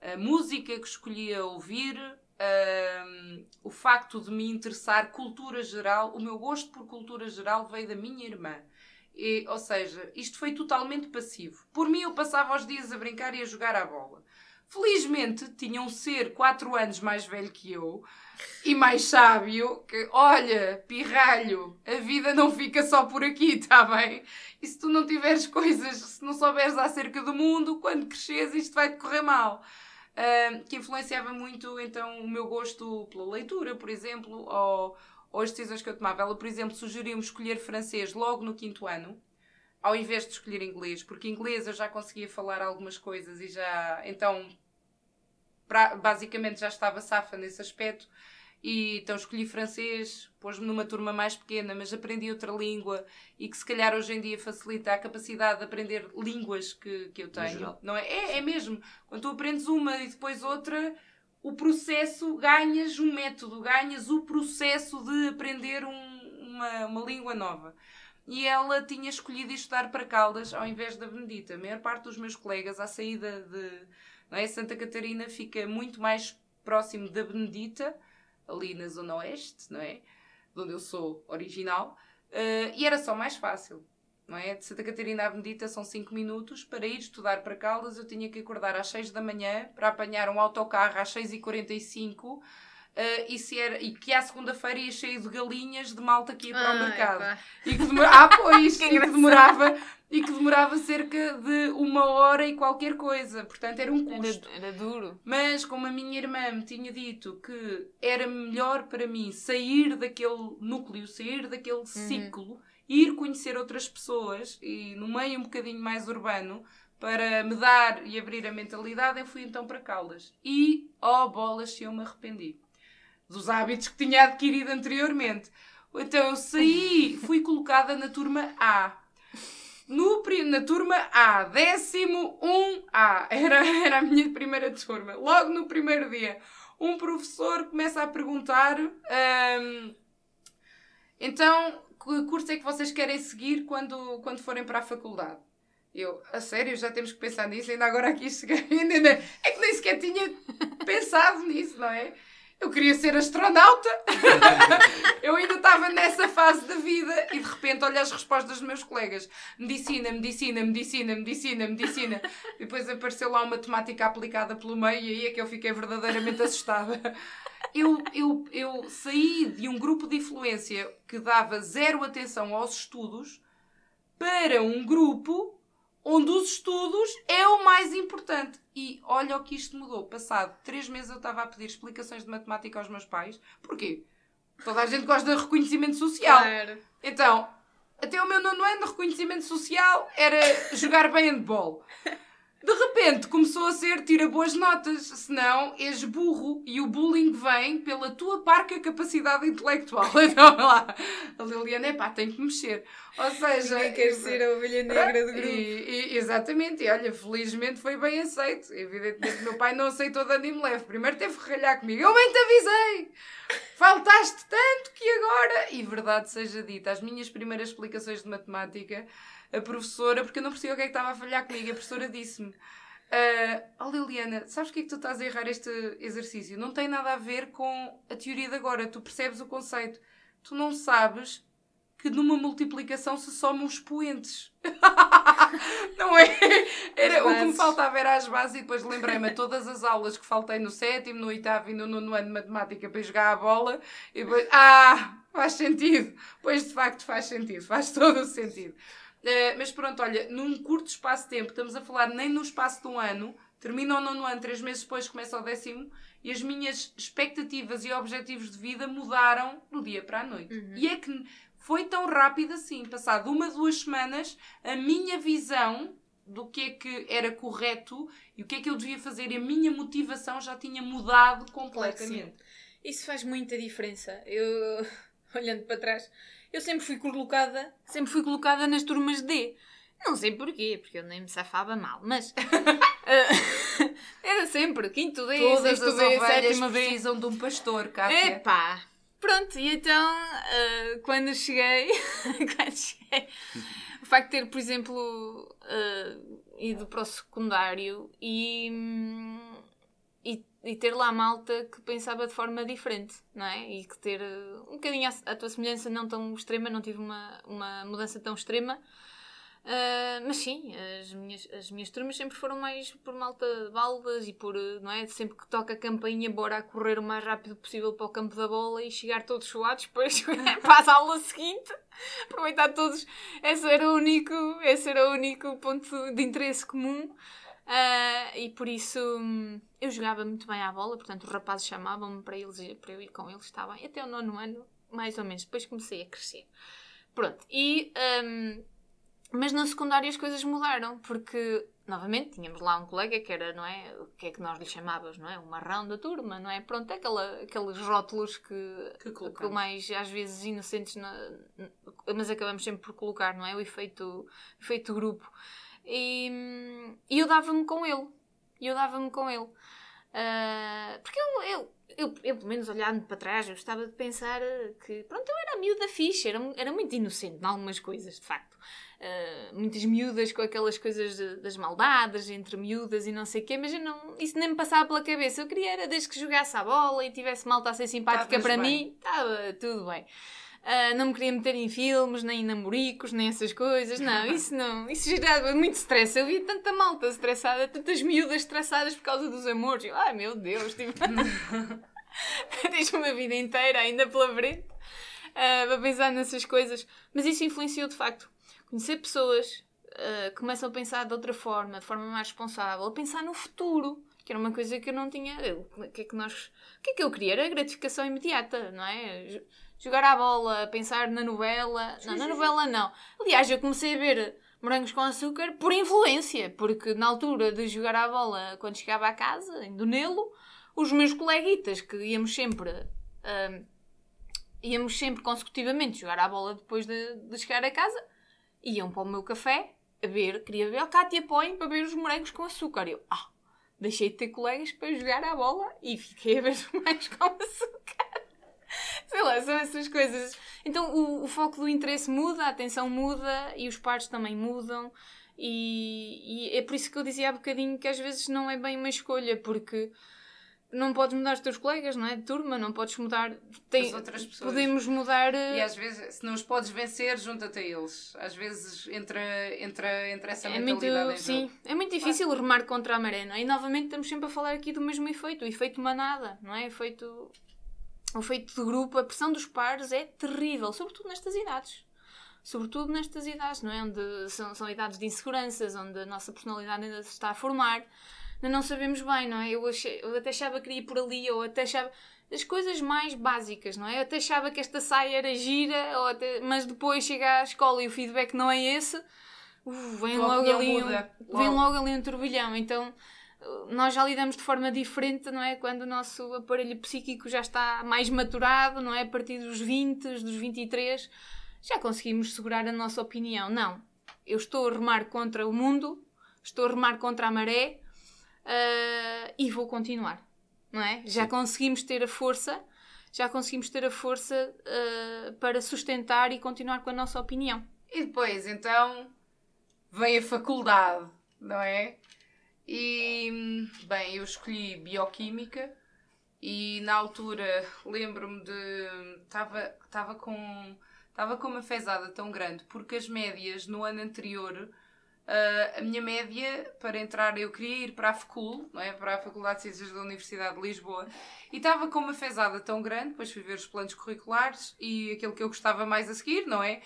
S2: a música que escolhia ouvir, um, o facto de me interessar cultura geral, o meu gosto por cultura geral veio da minha irmã. E, ou seja, isto foi totalmente passivo. Por mim, eu passava os dias a brincar e a jogar à bola. Felizmente, tinha um ser 4 anos mais velho que eu e mais sábio que, olha, pirralho, a vida não fica só por aqui, tá bem? E se tu não tiveres coisas, se não souberes acerca do mundo, quando cresces isto vai-te correr mal. Uh, que influenciava muito, então, o meu gosto pela leitura, por exemplo, ou ou as decisões que eu tomava. Ela, por exemplo, sugeriu-me escolher francês logo no quinto ano, ao invés de escolher inglês, porque inglês eu já conseguia falar algumas coisas e já. Então, pra, basicamente já estava safa nesse aspecto. E então escolhi francês, pôs-me numa turma mais pequena, mas aprendi outra língua e que se calhar hoje em dia facilita a capacidade de aprender línguas que, que eu tenho. Não é? é? É mesmo. Quando tu aprendes uma e depois outra, o processo, ganhas um método, ganhas o processo de aprender um, uma, uma língua nova. E ela tinha escolhido estudar para Caldas ao invés da Benedita. A maior parte dos meus colegas, à saída de é? Santa Catarina, fica muito mais próximo da Benedita, ali na Zona Oeste, não é? De onde eu sou original. Uh, e era só mais fácil não é? De Santa Catarina à Benedita são 5 minutos. Para ir estudar para Caldas, eu tinha que acordar às 6 da manhã para apanhar um autocarro às 6h45. Uh, e, se era, e que à segunda-feira ia cheio de galinhas de malta que ia para o mercado. E que demora, ah, pois! que e, que demorava, e que demorava cerca de uma hora e qualquer coisa. Portanto, era um custo.
S3: Era, era, duro.
S2: Mas, como a minha irmã me tinha dito que era melhor para mim sair daquele núcleo, sair daquele uhum. ciclo ir conhecer outras pessoas e no meio um bocadinho mais urbano para me dar e abrir a mentalidade, eu fui então para Caldas. E, oh bolas, se eu me arrependi dos hábitos que tinha adquirido anteriormente. Então eu saí, fui colocada na turma A. No, na turma A, décimo 1A, era, era a minha primeira turma. Logo no primeiro dia, um professor começa a perguntar: hum, então, que curso é que vocês querem seguir quando, quando forem para a faculdade? Eu, a sério, já temos que pensar nisso, ainda agora aqui cheguei, ainda, é que nem sequer tinha pensado nisso, não é? Eu queria ser astronauta, eu ainda estava nessa fase da vida e de repente olha as respostas dos meus colegas: medicina, medicina, medicina, medicina, medicina. Depois apareceu lá uma matemática aplicada pelo meio e aí é que eu fiquei verdadeiramente assustada. Eu, eu, eu saí de um grupo de influência que dava zero atenção aos estudos para um grupo onde os estudos é o mais importante. E olha o que isto mudou. Passado três meses eu estava a pedir explicações de matemática aos meus pais. Porquê? Toda a gente gosta de reconhecimento social.
S3: Claro.
S2: Então, até o meu nono ano de reconhecimento social era jogar bem handball. De repente começou a ser tira boas notas, senão és burro e o bullying vem pela tua parca capacidade intelectual. Então lá, a Liliana é pá, tem que mexer. Ou seja,
S3: Ninguém quer ser a ovelha negra do grupo.
S2: e, e- exatamente, e olha, felizmente foi bem aceito. Evidentemente, meu pai não aceitou de ânimo leve. Primeiro teve que ralhar comigo. Eu bem te avisei! Faltaste tanto que agora. E verdade seja dita, as minhas primeiras explicações de matemática, a professora, porque eu não percebi o que é que estava a falhar comigo, a professora disse-me. ah, oh Liliana, sabes o que é que tu estás a errar este exercício? Não tem nada a ver com a teoria de agora, tu percebes o conceito. Tu não sabes que numa multiplicação se somam expoentes. não é? Era, o que me faltava era as bases e depois lembrei-me todas as aulas que faltei no sétimo, no oitavo e no nono ano de matemática para jogar a bola e depois, ah, faz sentido. Pois de facto faz sentido, faz todo o sentido. Eh, mas pronto, olha, num curto espaço de tempo, estamos a falar nem no espaço de um ano, termina o nono ano, três meses depois começa o décimo, e as minhas expectativas e objetivos de vida mudaram do dia para a noite. E é que foi tão rápido assim, passado uma, duas semanas, a minha visão do que é que era correto e o que é que eu devia fazer e a minha motivação já tinha mudado completamente.
S3: Isso faz muita diferença. Eu, olhando para trás, eu sempre fui colocada, sempre fui colocada nas turmas D. Não sei porquê, porque eu nem me safava mal, mas era sempre quinto D,
S2: Todas
S3: sexto
S2: as
S3: D, sétimo D.
S2: precisam de um pastor, Kátia.
S3: Epá! Pronto, e então, eh, quando cheguei, quando cheguei, o facto de ter, por exemplo, eh, ido para o secundário e, hum, e, e ter lá malta que pensava de forma diferente, não é? E que ter eh, um bocadinho a, a tua semelhança não tão extrema, não tive uma, uma mudança tão extrema. Uh, mas sim, as minhas, as minhas turmas sempre foram mais por malta de baldas e por, uh, não é? Sempre que toca a campainha, bora a correr o mais rápido possível para o campo da bola e chegar todos suados depois para a aula seguinte. Aproveitar todos. Esse era o único, esse era o único ponto de interesse comum. Uh, e por isso hum, eu jogava muito bem à bola, portanto os rapazes chamavam-me para, eles, para eu ir com eles, bem, até o nono ano, mais ou menos. Depois comecei a crescer. Pronto, e. hum, mas no secundário as coisas mudaram, porque, novamente, tínhamos lá um colega que era, não é? O que é que nós lhe chamávamos, não é? O marrão da turma, não é? Pronto, é aquela, aqueles rótulos que,
S2: Que
S3: que, mais, às vezes, inocentes, na- mas acabamos sempre por colocar, não é? O efeito, efeito grupo. E, e eu dava-me com ele. Eu dava-me com ele. Ah, porque eu, eu, eu, eu, pelo menos olhando para trás, eu gostava de pensar que, pronto, eu era miúda fixe, era, era muito inocente em algumas coisas, de facto. Uh, muitas miúdas com aquelas coisas de- das maldades entre miúdas e não sei o quê, mas não, isso nem me passava pela cabeça. Eu queria era desde que jogasse a bola e tivesse malta a ser simpática para
S2: bem.
S3: mim, estava tudo bem. Uh, não me queria meter em filmes, nem em namoricos, nem essas coisas. Não, isso não. Isso gerava muito stress. Eu via tanta malta estressada, tantas miúdas estressadas por causa dos amores. Eu, ai meu Deus, tipo. Tens uma vida inteira ainda pela frente uh, para pensar nessas coisas. Mas isso influenciou de facto. Conhecer pessoas uh, começam a pensar de outra forma, de forma mais responsável, a pensar no futuro. Que era uma coisa que eu não tinha. O que é que nós. O que é que eu queria? Era gratificação imediata, não é? Jogar à bola, pensar na novela. não, na novela não. Aliás, eu comecei a ver morangos com açúcar por influência, porque na altura de jogar à bola, quando chegava a casa, em Donelo, os meus coleguitas, que íamos sempre. ahm, íamos sempre consecutivamente jogar à bola depois de, de chegar a casa, iam para o meu café a ver, queria ver, oh, Cátia, põe para ver os morangos com açúcar. Eu, ah, deixei de ter colegas para jogar à bola e fiquei a ver os morangos com açúcar. Sei lá, são essas coisas. Então o, o foco do interesse muda, a atenção muda e os pares também mudam. E, e é por isso que eu dizia há bocadinho que às vezes não é bem uma escolha, porque não podes mudar os teus colegas, não é? De turma, não podes mudar. Tem,
S2: As outras pessoas.
S3: Podemos mudar. eh,
S2: E às vezes, se não os podes vencer, junta-te a eles. Às vezes entra, entra, entra essa
S3: É muito,
S2: mentalidade em
S3: sim,
S2: jogo.
S3: é muito difícil remar contra a maré, não é? E novamente estamos sempre a falar aqui do mesmo efeito, o efeito manada, não é? Efeito o efeito de grupo, a pressão dos pares é terrível, sobretudo nestas idades. Sobretudo nestas idades, não é? Onde são, são idades de inseguranças, onde a nossa personalidade ainda se está a formar. Ainda não sabemos bem, não é? Eu, achei, eu até achava que ir por ali, ou até achava as coisas mais básicas, não é? Eu até achava que esta saia era gira, ou até, mas depois chega à escola e o feedback não é esse, uh, vem, logo ali, um, vem logo ali um turbilhão. Então nós já lidamos de forma diferente, não é? Quando o nosso aparelho psíquico já está mais maturado, não é? A partir dos 20, dos 23, já conseguimos segurar a nossa opinião. Não, eu estou a remar contra o mundo, estou a remar contra a maré uh, e vou continuar, não é? Já conseguimos ter a força, já conseguimos ter a força uh, para sustentar e continuar com a nossa opinião.
S2: E depois, então, vem a faculdade, não é? E, bem, eu escolhi Bioquímica e na altura lembro-me de. Estava com. Estava com uma fezada tão grande porque as médias no ano anterior, uh, a minha média para entrar, eu queria ir para a FECUL, não é? para a Faculdade de Ciências da Universidade de Lisboa, e estava com uma fezada tão grande, depois fui ver os planos curriculares e aquilo que eu gostava mais a seguir, não é?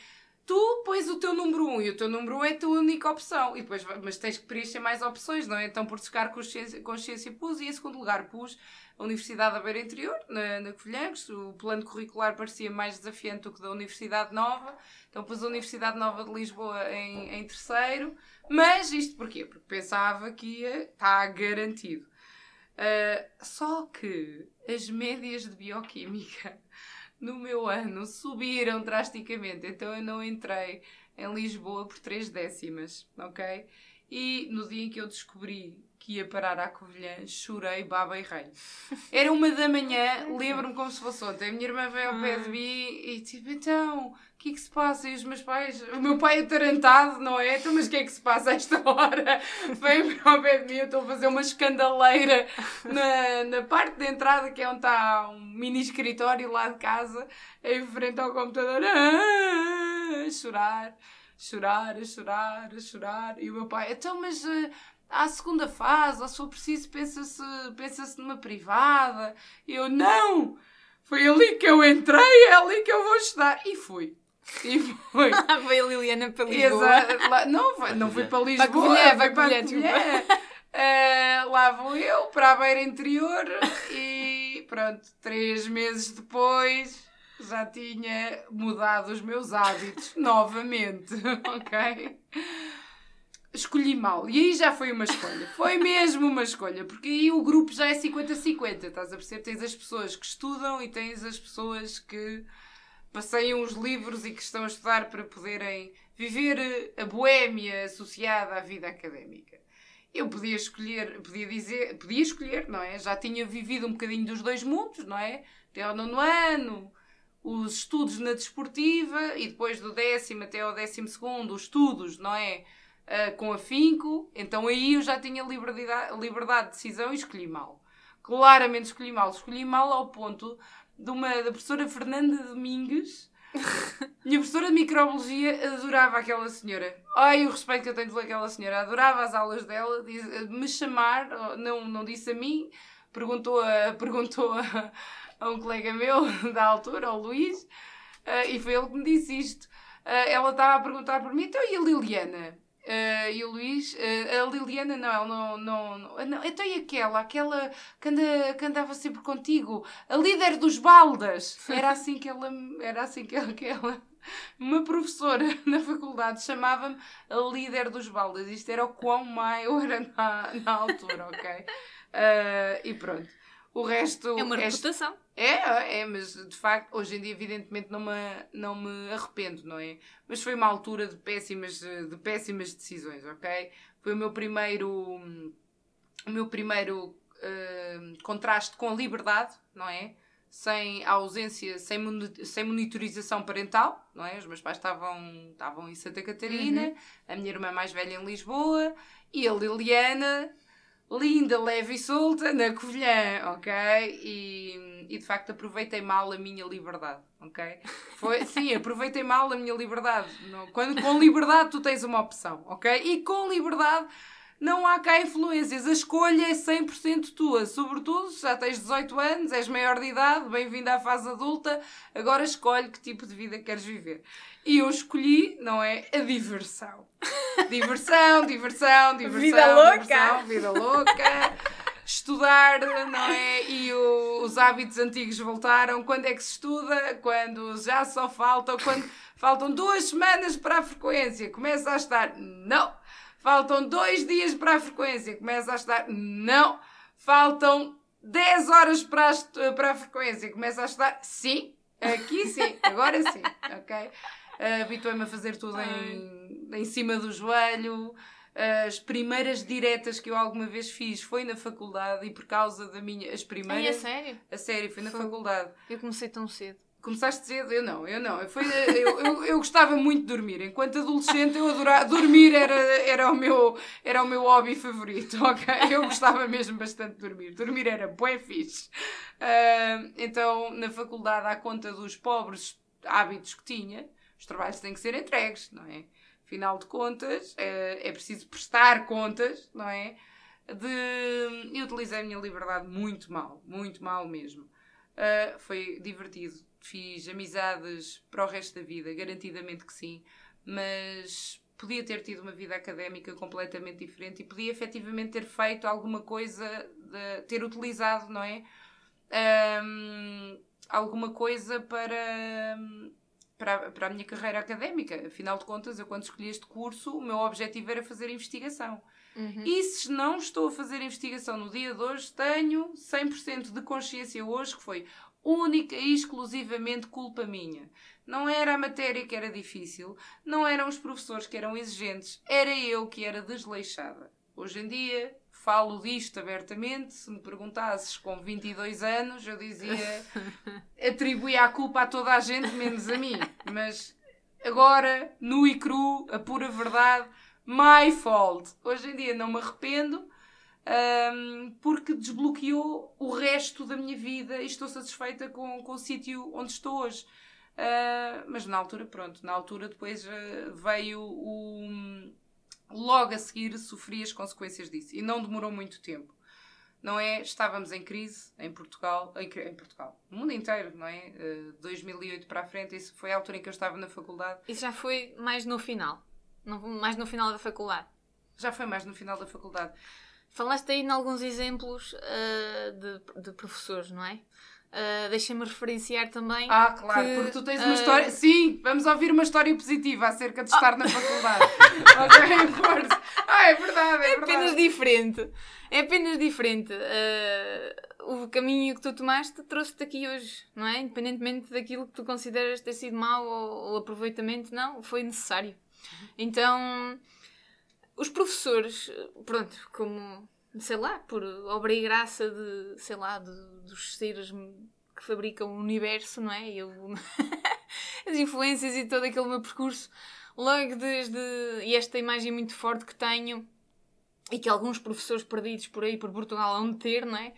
S2: Tu pões o teu número 1 um, e o teu número 1 um é a tua única opção. E depois, mas tens que preencher mais opções, não é? Então, por buscar consciência, consciência pus e em segundo lugar pus a Universidade da Beira Interior, na, na Covilhães. O plano curricular parecia mais desafiante do que da Universidade Nova. Então pus a Universidade Nova de Lisboa em, em terceiro. Mas isto porquê? Porque pensava que ia estar garantido. Uh, só que as médias de bioquímica no meu ano subiram drasticamente. Então eu não entrei em Lisboa por três décimas, ok? E no dia em que eu descobri que ia parar à Covilhã, chorei, baba e rei. Era uma da manhã, lembro-me como se fosse ontem. A minha irmã veio ao pé de mim e tipo, então, o que é que se passa? E os meus pais, o meu pai atarantado, não é? Então, mas o que é que se passa a esta hora? Vem para ao pé de mim, eu estou a fazer uma escandaleira na, na parte de entrada, que é onde está um mini escritório lá de casa, em frente ao computador, ah, a chorar chorar, a chorar, a chorar. E o meu pai, então, mas uh, à segunda fase, ou se for preciso, pensa-se pensa numa privada. E eu, não! Foi ali que eu entrei, é ali que eu vou estudar. E fui. E foi.
S3: foi a Liliana para Lisboa.
S2: Exato. Não, foi, não fui para Lisboa. Para Covilhã, para Covilhã, uh, Lá vou eu, para a beira interior. E pronto, três meses depois já tinha mudado os meus hábitos novamente, ok? escolhi mal. E aí já foi uma escolha. Foi mesmo uma escolha. Porque aí o grupo já é 50-50. Estás a perceber? Tens as pessoas que estudam e tens as pessoas que passeiam os livros e que estão a estudar para poderem viver a boémia associada à vida académica. Eu podia escolher, podia dizer, podia escolher, não é? Já tinha vivido um bocadinho dos dois mundos, não é? Até ao nono ano, os estudos na desportiva e depois do décimo até ao décimo segundo, os estudos, não é? uh, com afinco, então aí eu já tinha liberdade, liberdade de decisão e escolhi mal. Claramente escolhi mal. Escolhi mal ao ponto de uma da professora Fernanda Domingues. Minha professora de microbiologia adorava aquela senhora. Ai, o respeito que eu tenho pelaquela senhora. Adorava as aulas dela. Me chamar, não, não disse a mim, perguntou a, perguntou a, a um colega meu da altura, ao Luís, uh, e foi ele que me disse isto. Uh, ela estava a perguntar por mim, então e a Liliana? Uh, e o Luís, uh, a Liliana não, ela não, não, não, não. Então e aquela, aquela que, anda, que andava sempre contigo, a líder dos baldas. Era assim que ela, era assim que ela, que ela uma professora na faculdade chamava-me a líder dos baldas. Isto era o quão era na, na altura, ok? Uh, e pronto. O resto.
S3: É uma reputação.
S2: É, é, mas de facto, hoje em dia, evidentemente, não me, não me arrependo, não é? Mas foi uma altura de péssimas, de péssimas decisões, ok? Foi o meu primeiro. O meu primeiro uh, contraste com a liberdade, não é? Sem a ausência, sem, sem monitorização parental, não é? Os meus pais estavam, estavam em Santa Catarina, uhum. a minha irmã mais velha em Lisboa e a Liliana linda, leve e solta na Covilhã, ok? E, e de facto aproveitei mal a minha liberdade, ok? Foi, sim, aproveitei mal a minha liberdade. Quando com liberdade tu tens uma opção, ok? E com liberdade não há cá influências. A escolha é 100% tua. Sobretudo, se já tens 18 anos, és maior de idade, bem-vindo à fase adulta, agora escolhe que tipo de vida queres viver. E eu escolhi, não é? A diversão. Diversão, diversão, diversão.
S3: Vida louca.
S2: Diversão, vida louca. Estudar, não é? E o- os hábitos antigos voltaram. Quando é que se estuda? Quando já só faltam. Quando faltam duas semanas para a frequência. Começa a estar. Não! Faltam dois dias para a frequência. Começa a estar. Não! Faltam 10 horas para a, para a frequência. Começa a estar. Sim! Aqui sim, agora sim, ok? Uh, Habituei-me a fazer tudo em, em cima do joelho. As primeiras diretas que eu alguma vez fiz foi na faculdade e por causa da minha. As
S3: Ai, a
S2: primeiras.
S3: sério?
S2: a sério, foi na
S3: Foi.
S2: faculdade.
S3: Eu comecei tão cedo.
S2: Começaste cedo? Eu não, eu não. Foi, eu, eu, eu gostava muito de dormir. Enquanto adolescente, eu adorava. Dormir era, era, o meu, era o meu hobby favorito, ok? Eu gostava mesmo bastante de dormir. Dormir era bué fixe. Ah, então, na faculdade, à conta dos pobres hábitos que tinha, os trabalhos têm que ser entregues, não é? Afinal de contas, é, é preciso prestar contas, não é? De... Eu utilizei a minha liberdade muito mal, muito mal mesmo. Uh, foi divertido. Fiz amizades para o resto da vida, garantidamente que sim, mas podia ter tido uma vida académica completamente diferente e podia efetivamente ter feito alguma coisa, de, ter utilizado, não é? Um, alguma coisa para, para, para a minha carreira académica. Afinal de contas, eu quando escolhi este curso, o meu objetivo era fazer investigação.
S3: Uhum.
S2: E se não estou a fazer investigação no dia de hoje, tenho 100% de consciência hoje que foi única e exclusivamente culpa minha. Não era a matéria que era difícil, não eram os professores que eram exigentes, era eu que era desleixada. Hoje em dia falo disto abertamente. Se me perguntasses com 22 anos, eu dizia atribuía a culpa a toda a gente, menos a mim. Mas agora, nu e cru, a pura verdade, my fault. Hoje em dia não me arrependo. Hum, porque desbloqueou o resto da minha vida e estou satisfeita com, com o sítio onde estou hoje. Ah, mas na altura, pronto, na altura depois ah, veio o. Logo a seguir sofri as consequências disso e não demorou muito tempo. Não é? Estávamos em crise em Portugal, em, em Portugal, no mundo inteiro, não é? Ah, 2008 para a frente, isso foi a altura em que eu estava na faculdade.
S3: Isso já foi mais no final. No- mais no final da faculdade.
S2: Já foi mais no final da faculdade.
S3: Falaste aí em alguns exemplos ah, de, de professores, não é? Ah, Deixa-me referenciar também.
S2: Ah, claro,
S3: que,
S2: porque tu tens uma
S3: ah,
S2: história. Sim, vamos ouvir uma história positiva acerca de estar na faculdade. ok, força. Ah, é verdade, é
S3: É apenas
S2: verdade.
S3: diferente. É apenas diferente. Ah, o caminho que tu tomaste trouxe-te aqui hoje, não é? Independentemente daquilo que tu consideras ter sido mau ou, ou aproveitamento, não, foi necessário. Então, os professores, pronto, como, sei lá, por obra e graça de, sei lá, de- dos seres que fabricam o universo, não é? Eu, as influências e todo aquele meu percurso, logo desde. e esta imagem muito forte que tenho e que alguns professores perdidos por aí, por Portugal, hão de ter, não é?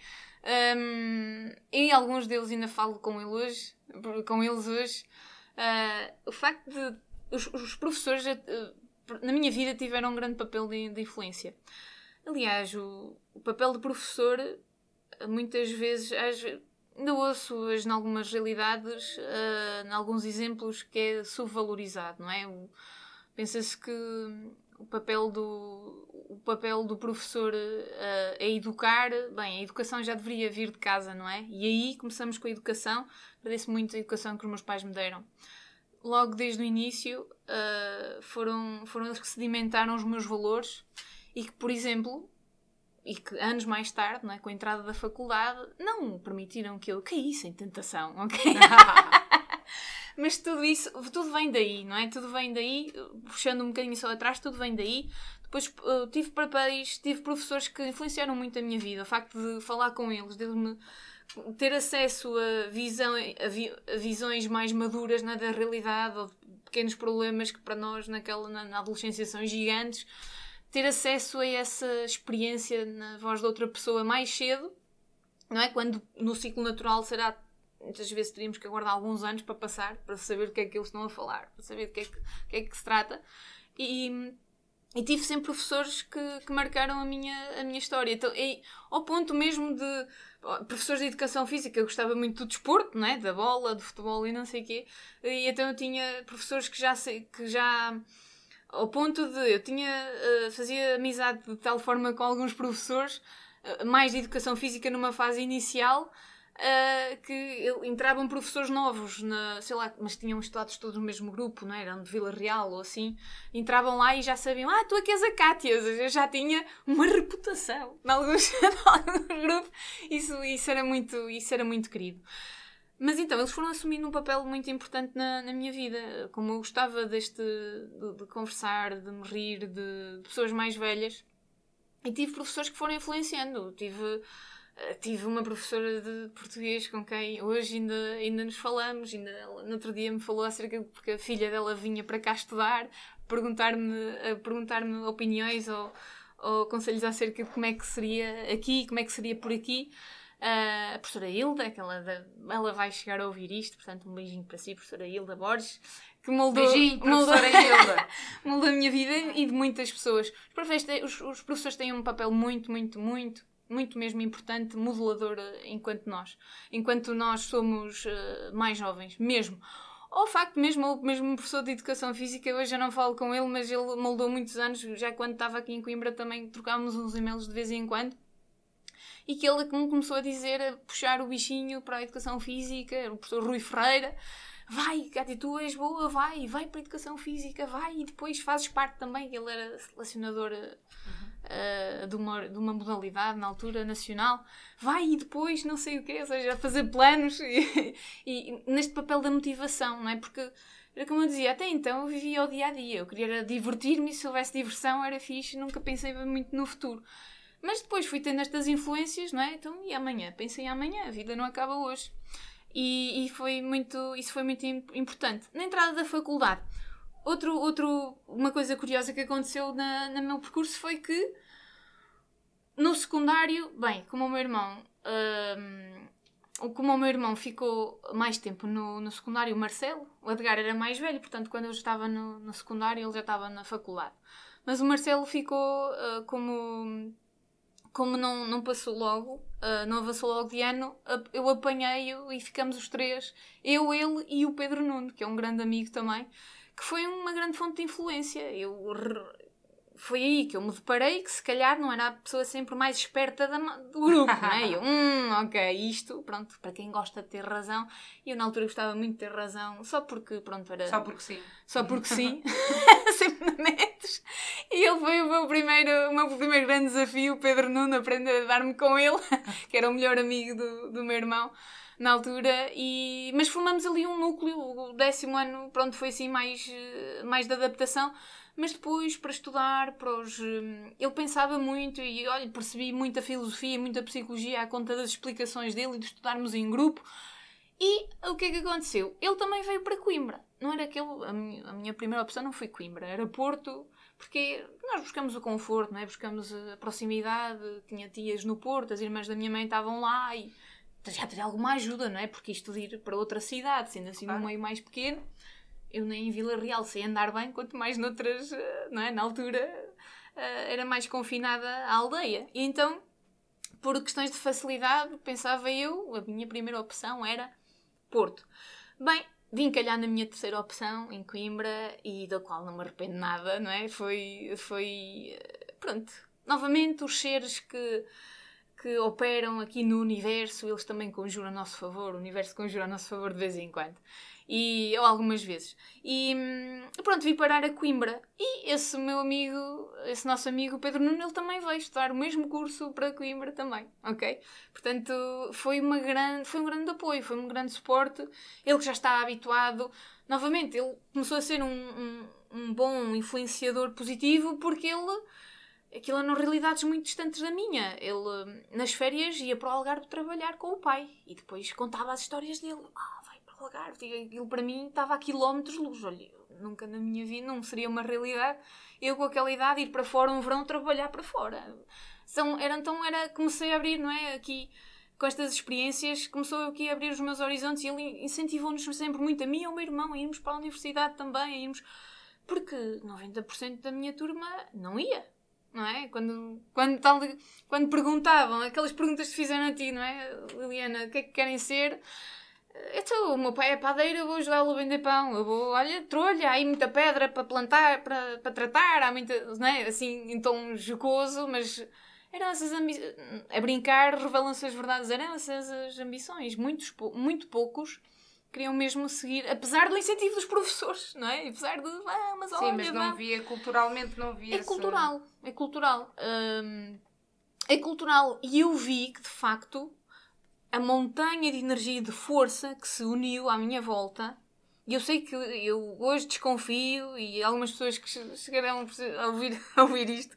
S3: Hum, e alguns deles ainda falo com, ele hoje, com eles hoje. Ah, o facto de. Os, os professores, eh, na minha vida, tiveram um grande papel de, de influência. Aliás, o, o papel de professor, eh, muitas vezes, às, ainda ouço hoje, em algumas realidades, ah, em alguns exemplos, que é subvalorizado, não é? Pensa-se que o papel do, o papel do professor eh, é educar. Bem, a educação já deveria vir de casa, não é? E aí começamos com a educação. Agradeço muito a educação que os meus pais me deram. Logo desde o início eh, foram, foram eles que sedimentaram os meus valores e que, por exemplo, e que anos mais tarde, não é, com a entrada da faculdade, não permitiram que eu caísse em tentação, ok? Mas tudo isso, tudo vem daí, não é? Tudo vem daí, puxando um bocadinho só atrás, tudo vem daí. Depois eh, tive papéis, tive professores que influenciaram muito a minha vida. O facto de falar com eles, de me ter acesso a, visão, a, vi- a visões mais maduras na da realidade ou de pequenos problemas que para nós naquela, na, na adolescência são gigantes. Ter acesso a essa experiência na voz de outra pessoa mais cedo, não é? Quando no ciclo natural será muitas vezes teríamos que aguardar alguns anos para passar, para saber do que é que eles estão a falar, para saber do que é que, que, é que se trata. E, e tive sempre professores que, que marcaram a minha, a minha história. Então, e, ao ponto mesmo de professores de educação física, eu gostava muito do desporto, não é? da bola, do futebol e não sei o quê. E então eu tinha professores que já, que já ao ponto de eu tinha uh, fazia amizade de tal forma com alguns professores uh, mais de educação física numa fase inicial uh, que entravam professores novos, na, sei lá, mas tinham estudado todos no mesmo grupo, não é? eram de Vila Real ou assim, entravam lá e já sabiam, ah, tu aqui és a Cátia, eu já tinha uma reputação em alguns, grupos, isso, isso, era muito, isso era muito querido. Mas então, eles foram assumindo um papel muito importante na, na minha vida. Como eu gostava deste, de, de conversar, de me rir, de, de, pessoas mais velhas. E tive professores que foram influenciando. Tive tive uma professora de português com quem hoje ainda, ainda nos falamos. Ainda, no outro dia me falou acerca de porque a filha dela vinha para cá estudar, perguntar-me perguntar opiniões ou, ou conselhos acerca de como é que seria aqui, como é que seria por aqui. Uh, a professora Hilda, que ela, ela vai chegar a ouvir isto, portanto, um beijinho para si, professora Hilda Borges, que moldou,
S2: beijinho, moldou, Hilda.
S3: moldou a minha vida e de muitas pessoas. Os professores, os, os professores têm um papel muito, muito, muito muito mesmo importante, modelador enquanto nós. Enquanto nós somos uh, mais jovens, mesmo. Ou o facto mesmo, mesmo um professor de educação física, hoje já não falo com ele, mas ele moldou muitos anos, já quando estava aqui em Coimbra também trocávamos uns e-mails de vez em quando. E que ele começou a dizer, a puxar o bichinho para a educação física, o professor Rui Ferreira, vai, Cátia, tu és boa, vai, vai para a educação física, vai, e depois fazes parte também, ele era selecionador uhum uh, de, uma, de uma modalidade na altura nacional, vai e depois não sei o quê, ou seja, fazer planos e, e, neste papel da motivação, não é? Porque como eu dizia, até então eu vivia o dia a dia, eu queria divertir-me, se houvesse diversão era fixe, nunca pensei muito no futuro. Mas depois fui tendo estas influências, não é? Então, e amanhã? Pensei amanhã, a vida não acaba hoje. E, e, foi muito, isso foi muito importante. Na entrada da faculdade, Outro, outro, uma coisa curiosa que aconteceu na, no meu percurso foi que no secundário, bem, como o meu irmão, um, como o meu irmão ficou mais tempo no, no secundário, o Marcelo, o Edgar era mais velho, portanto, quando eu estava no, no secundário, ele já estava na faculdade. Mas o Marcelo ficou uh, como como não, não passou logo, uh, não avançou logo de ano, eu apanhei-o e ficamos os três, eu, ele e o Pedro Nuno, que é um grande amigo também, que foi uma grande fonte de influência. Eu foi aí que eu me deparei que se calhar não era a pessoa sempre mais esperta do grupo, não é? Eu, hum, ok, isto, pronto, para quem gosta de ter razão, e eu na altura gostava muito de ter razão, só porque, pronto, era...
S2: Só porque sim.
S3: Só porque sim, sempre na metes. E ele foi o meu primeiro, o meu primeiro grande desafio, o Pedro Nuno, aprender a dar-me com ele, que era o melhor amigo do, do meu irmão na altura, e, mas formamos ali um núcleo, o décimo ano, pronto, foi assim mais, eh, mais de adaptação, mas depois para estudar, para os, eh, ele pensava muito e olha, percebi muita filosofia, muita psicologia à conta das explicações dele e de estudarmos em grupo. E o que é que aconteceu? Ele também veio para Coimbra. Não era aquele. A minha primeira opção não foi Coimbra, era Porto, porque nós buscamos o conforto, não é? buscamos a proximidade. Tinha tias no Porto, as irmãs da minha mãe estavam lá e já teria alguma ajuda, não é? Porque isto de ir para outra cidade, sendo assim claro. num meio mais pequeno, eu nem em Vila Real sei andar bem, quanto mais noutras, eh, não é? Na altura eh, era mais confinada à aldeia. E então, por questões de facilidade, pensava eu, a minha primeira opção era Porto. Bem, vim calhar na minha terceira opção, em Coimbra, e da qual não me arrependo nada, não é? Foi, foi eh, pronto, novamente os seres que que operam aqui no universo, eles também conjuram a nosso favor, o universo conjura a nosso favor de vez em quando. E, ou algumas vezes. E hum, pronto, vim parar a Coimbra. E esse meu amigo, esse nosso amigo Pedro Nuno, ele também veio estudar o mesmo curso para Coimbra também, ok? Portanto, foi, uma grande, foi um grande apoio, foi um grande suporte. Ele que já está habituado, novamente, ele começou a ser um, um, um bom influenciador positivo porque ele aquilo eram realidades muito distantes da minha. Ele, nas férias, ia para o Algarve trabalhar com o pai e depois contava as histórias dele. Ah, vai para o Algarve. E aquilo para mim estava a quilómetros de luz. Olha, nunca na minha vida não seria uma realidade eu com aquela idade ir para fora um verão trabalhar para fora. São, era, então era, comecei a abrir, não é? Aqui com estas experiências, começou aqui a abrir os meus horizontes e ele incentivou-nos sempre muito, a mim e ao meu irmão, a irmos para a universidade também, a irmos porque 90% da minha turma não ia. Não é? Quando, quando, tal, quando perguntavam, aquelas perguntas que fizeram a ti, não é? Liliana, o que é que querem ser? Então, o meu pai é padeiro, eu vou ajudá-lo a vender pão. Eu vou, olha, trolha, há aí muita pedra para plantar, para, para tratar, há muita, não é? Assim, em tom jocoso, mas eram essas ambições. A brincar, revelam-se as verdades, eram essas as ambições. Muitos, muito poucos queriam mesmo seguir, apesar do incentivo dos professores, não é? Apesar de, ah, mas olha,
S2: Sim, mas não
S3: vá.
S2: via, culturalmente não via
S3: É cultural, é cultural. Hum, é cultural. E eu vi que, de facto, a montanha de energia e de força que se uniu à minha volta. E eu sei que eu hoje desconfio, e algumas pessoas que che- chegarão a ouvir, a ouvir isto,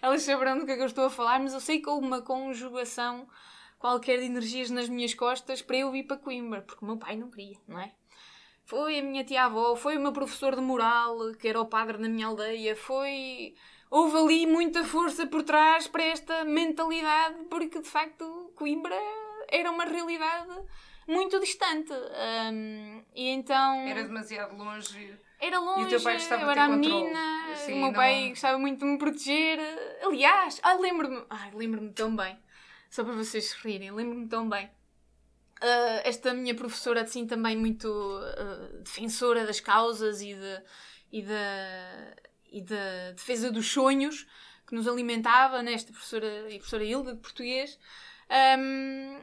S3: elas saberão do que é que eu estou a falar, mas eu sei que houve uma conjugação qualquer de energias nas minhas costas para eu vir para Coimbra, porque o meu pai não queria, não é? Foi a minha tia-avó, foi o meu professor de moral, que era o padre na minha aldeia, foi. Houve ali muita força por trás para esta mentalidade, porque de facto Coimbra era uma realidade muito distante. Hum, e então.
S2: Era demasiado longe.
S3: Era longe,
S2: E o teu pai gostava
S3: eu era menina,
S2: Assim,
S3: o meu
S2: não-
S3: pai gostava muito de me proteger. Aliás, ah, lembro-me, ai, lembro-me tão bem, só para vocês rirem, lembro-me tão bem. Ah, esta minha professora, assim, também muito ah, defensora das causas e, de, e, da, e da defesa dos sonhos, que nos alimentava, né, esta professora e professora Hilda de português. Ahm,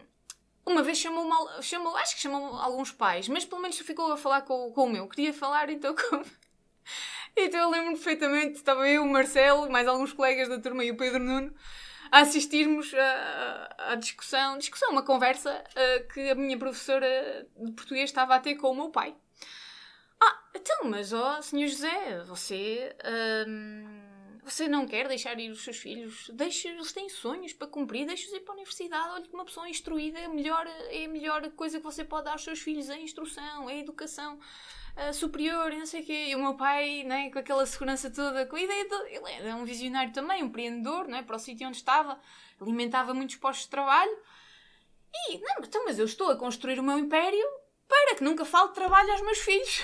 S3: uma vez chamou, mal, chamou, acho que chamou alguns pais, mas pelo menos ficou a falar com, com o meu. Queria falar então com. Então eu lembro perfeitamente, estava eu, o Marcelo, mais alguns colegas da turma e o Pedro Nuno a assistirmos à, discussão, discussão, uma conversa ah, que a minha professora de português estava a ter com o meu pai. Ah, então, mas ó, senhor José, você. ahm, você não quer deixar ir os seus filhos? Deixe, eles têm sonhos para cumprir, deixe-os ir para a universidade. Olha que uma pessoa instruída é a melhor, é a melhor coisa que você pode dar aos seus filhos: é a instrução, é a educação ah, superior e não sei o quê. E o meu pai, né, com aquela segurança toda, com a ideia de. Ele era um visionário também, um empreendedor, né, para o sítio onde estava, alimentava muitos postos de trabalho. E, não, então, mas eu estou a construir o meu império para que nunca falte trabalho aos meus filhos.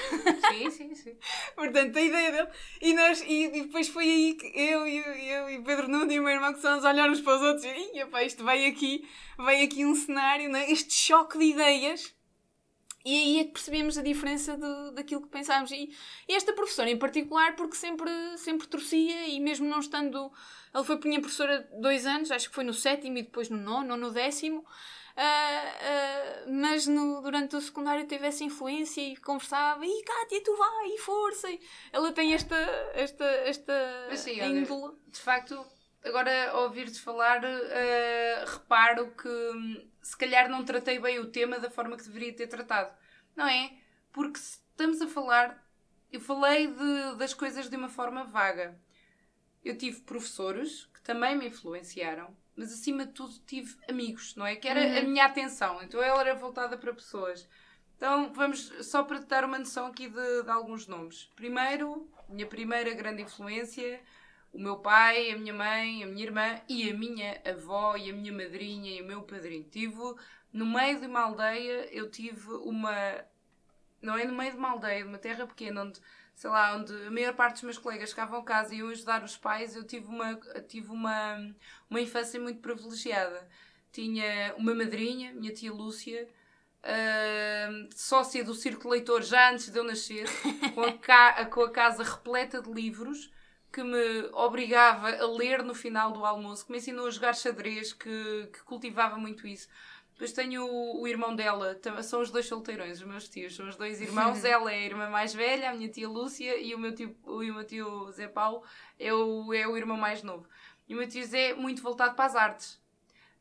S2: Sim, sim, sim.
S3: Portanto, a ideia dele. E, nós, e, e depois foi aí que eu, e eu, eu e o Pedro Nuno e o meu irmão que são a olhar uns para os outros e epá, isto veio aqui, veio aqui um cenário, né? este choque de ideias. E aí é que percebemos a diferença de, daquilo que pensámos. E, esta professora em particular, porque sempre, sempre torcia e mesmo não estando. Ela foi minha professora dois anos, acho que foi no sétimo e depois no nono ou no décimo. ah, ah, mas no, durante o secundário teve essa influência e conversava, e Cátia, tu vai, e força. E ela tem esta, esta, esta
S2: Mas sim, olha,
S3: índole.
S2: De facto, agora ao ouvir-te falar, eh, reparo que hum, se calhar não tratei bem o tema da forma que deveria ter tratado. Não é? Porque se estamos a falar. Eu falei de- das coisas de uma forma vaga. Eu tive professores que também me influenciaram, mas acima de tudo tive amigos, não é? Que era a minha atenção. Então ela era voltada para pessoas. Então vamos só para te dar uma noção aqui de, de alguns nomes. Primeiro, minha primeira grande influência, o meu pai, a minha mãe, a minha irmã e a minha avó e a minha madrinha e o meu padrinho. Tive no meio de uma aldeia, eu tive uma. Não é no meio de uma aldeia, de uma terra pequena, onde, sei lá, onde a maior parte dos meus colegas ficavam em casa e iam ajudar os pais, eu tive uma, tive uma, uma infância muito privilegiada. Tinha uma madrinha, minha tia Lúcia, ah, sócia do Círculo Leitor já antes de eu nascer, com a, ca- com a casa repleta de livros que me obrigava a ler no final do almoço, que me ensinou a jogar xadrez, que, que cultivava muito isso. Depois tenho o, o irmão dela, são os dois solteirões, os meus tios, são os dois irmãos. Ela é a irmã mais velha, a minha tia Lúcia, e o meu tio, o, o meu tio Zé Paulo é o, é o irmão mais novo. E o meu tio Zé é muito voltado para as artes.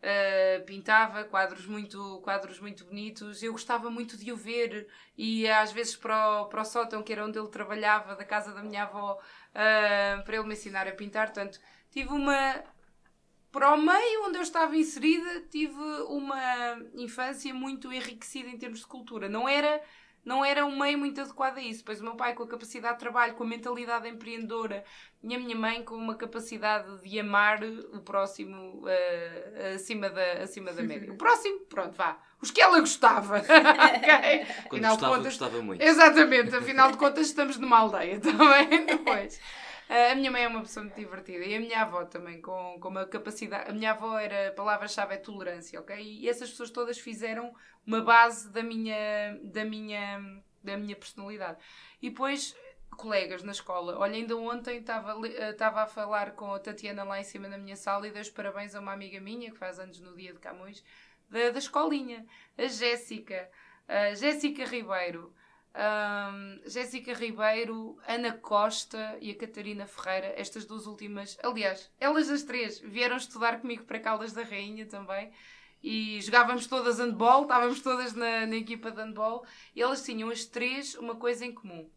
S2: Uh, pintava quadros muito, quadros muito bonitos. Eu gostava muito de o ver e às vezes para o, para o sótão, que era onde ele trabalhava, da casa da minha avó, uh, para ele me ensinar a pintar. Portanto, tive uma. Para o meio onde eu estava inserida, tive uma infância muito enriquecida em termos de cultura. Não era não era um meio muito adequado a isso. Pois o meu pai com a capacidade de trabalho, com a mentalidade empreendedora, e a minha mãe com uma capacidade de amar o próximo uh, acima, da, acima da média. O próximo, pronto, vá. Os que ela gostava. okay?
S1: Quando gostava, contas, gostava muito.
S2: Exatamente, afinal de contas estamos numa aldeia também, depois. A minha mãe é uma pessoa muito divertida e a minha avó também, com, com uma capacidade. A minha avó era, a palavra-chave é tolerância, ok? E essas pessoas todas fizeram uma base da minha, da minha, da minha personalidade. E depois, colegas na escola. Olha, ainda ontem estava, eh, estava a falar com a Tatiana lá em cima na minha sala e dei os parabéns a uma amiga minha que faz anos no dia de Camões, da, da escolinha, a Jéssica. Uh, Jéssica Ribeiro um, Jéssica Ribeiro, Ana Costa e a Catarina Ferreira, estas duas últimas, aliás, elas as três vieram estudar comigo para Caldas da Rainha também e jogávamos todas handball, estávamos todas na, na equipa de handball e elas tinham as três uma coisa em comum: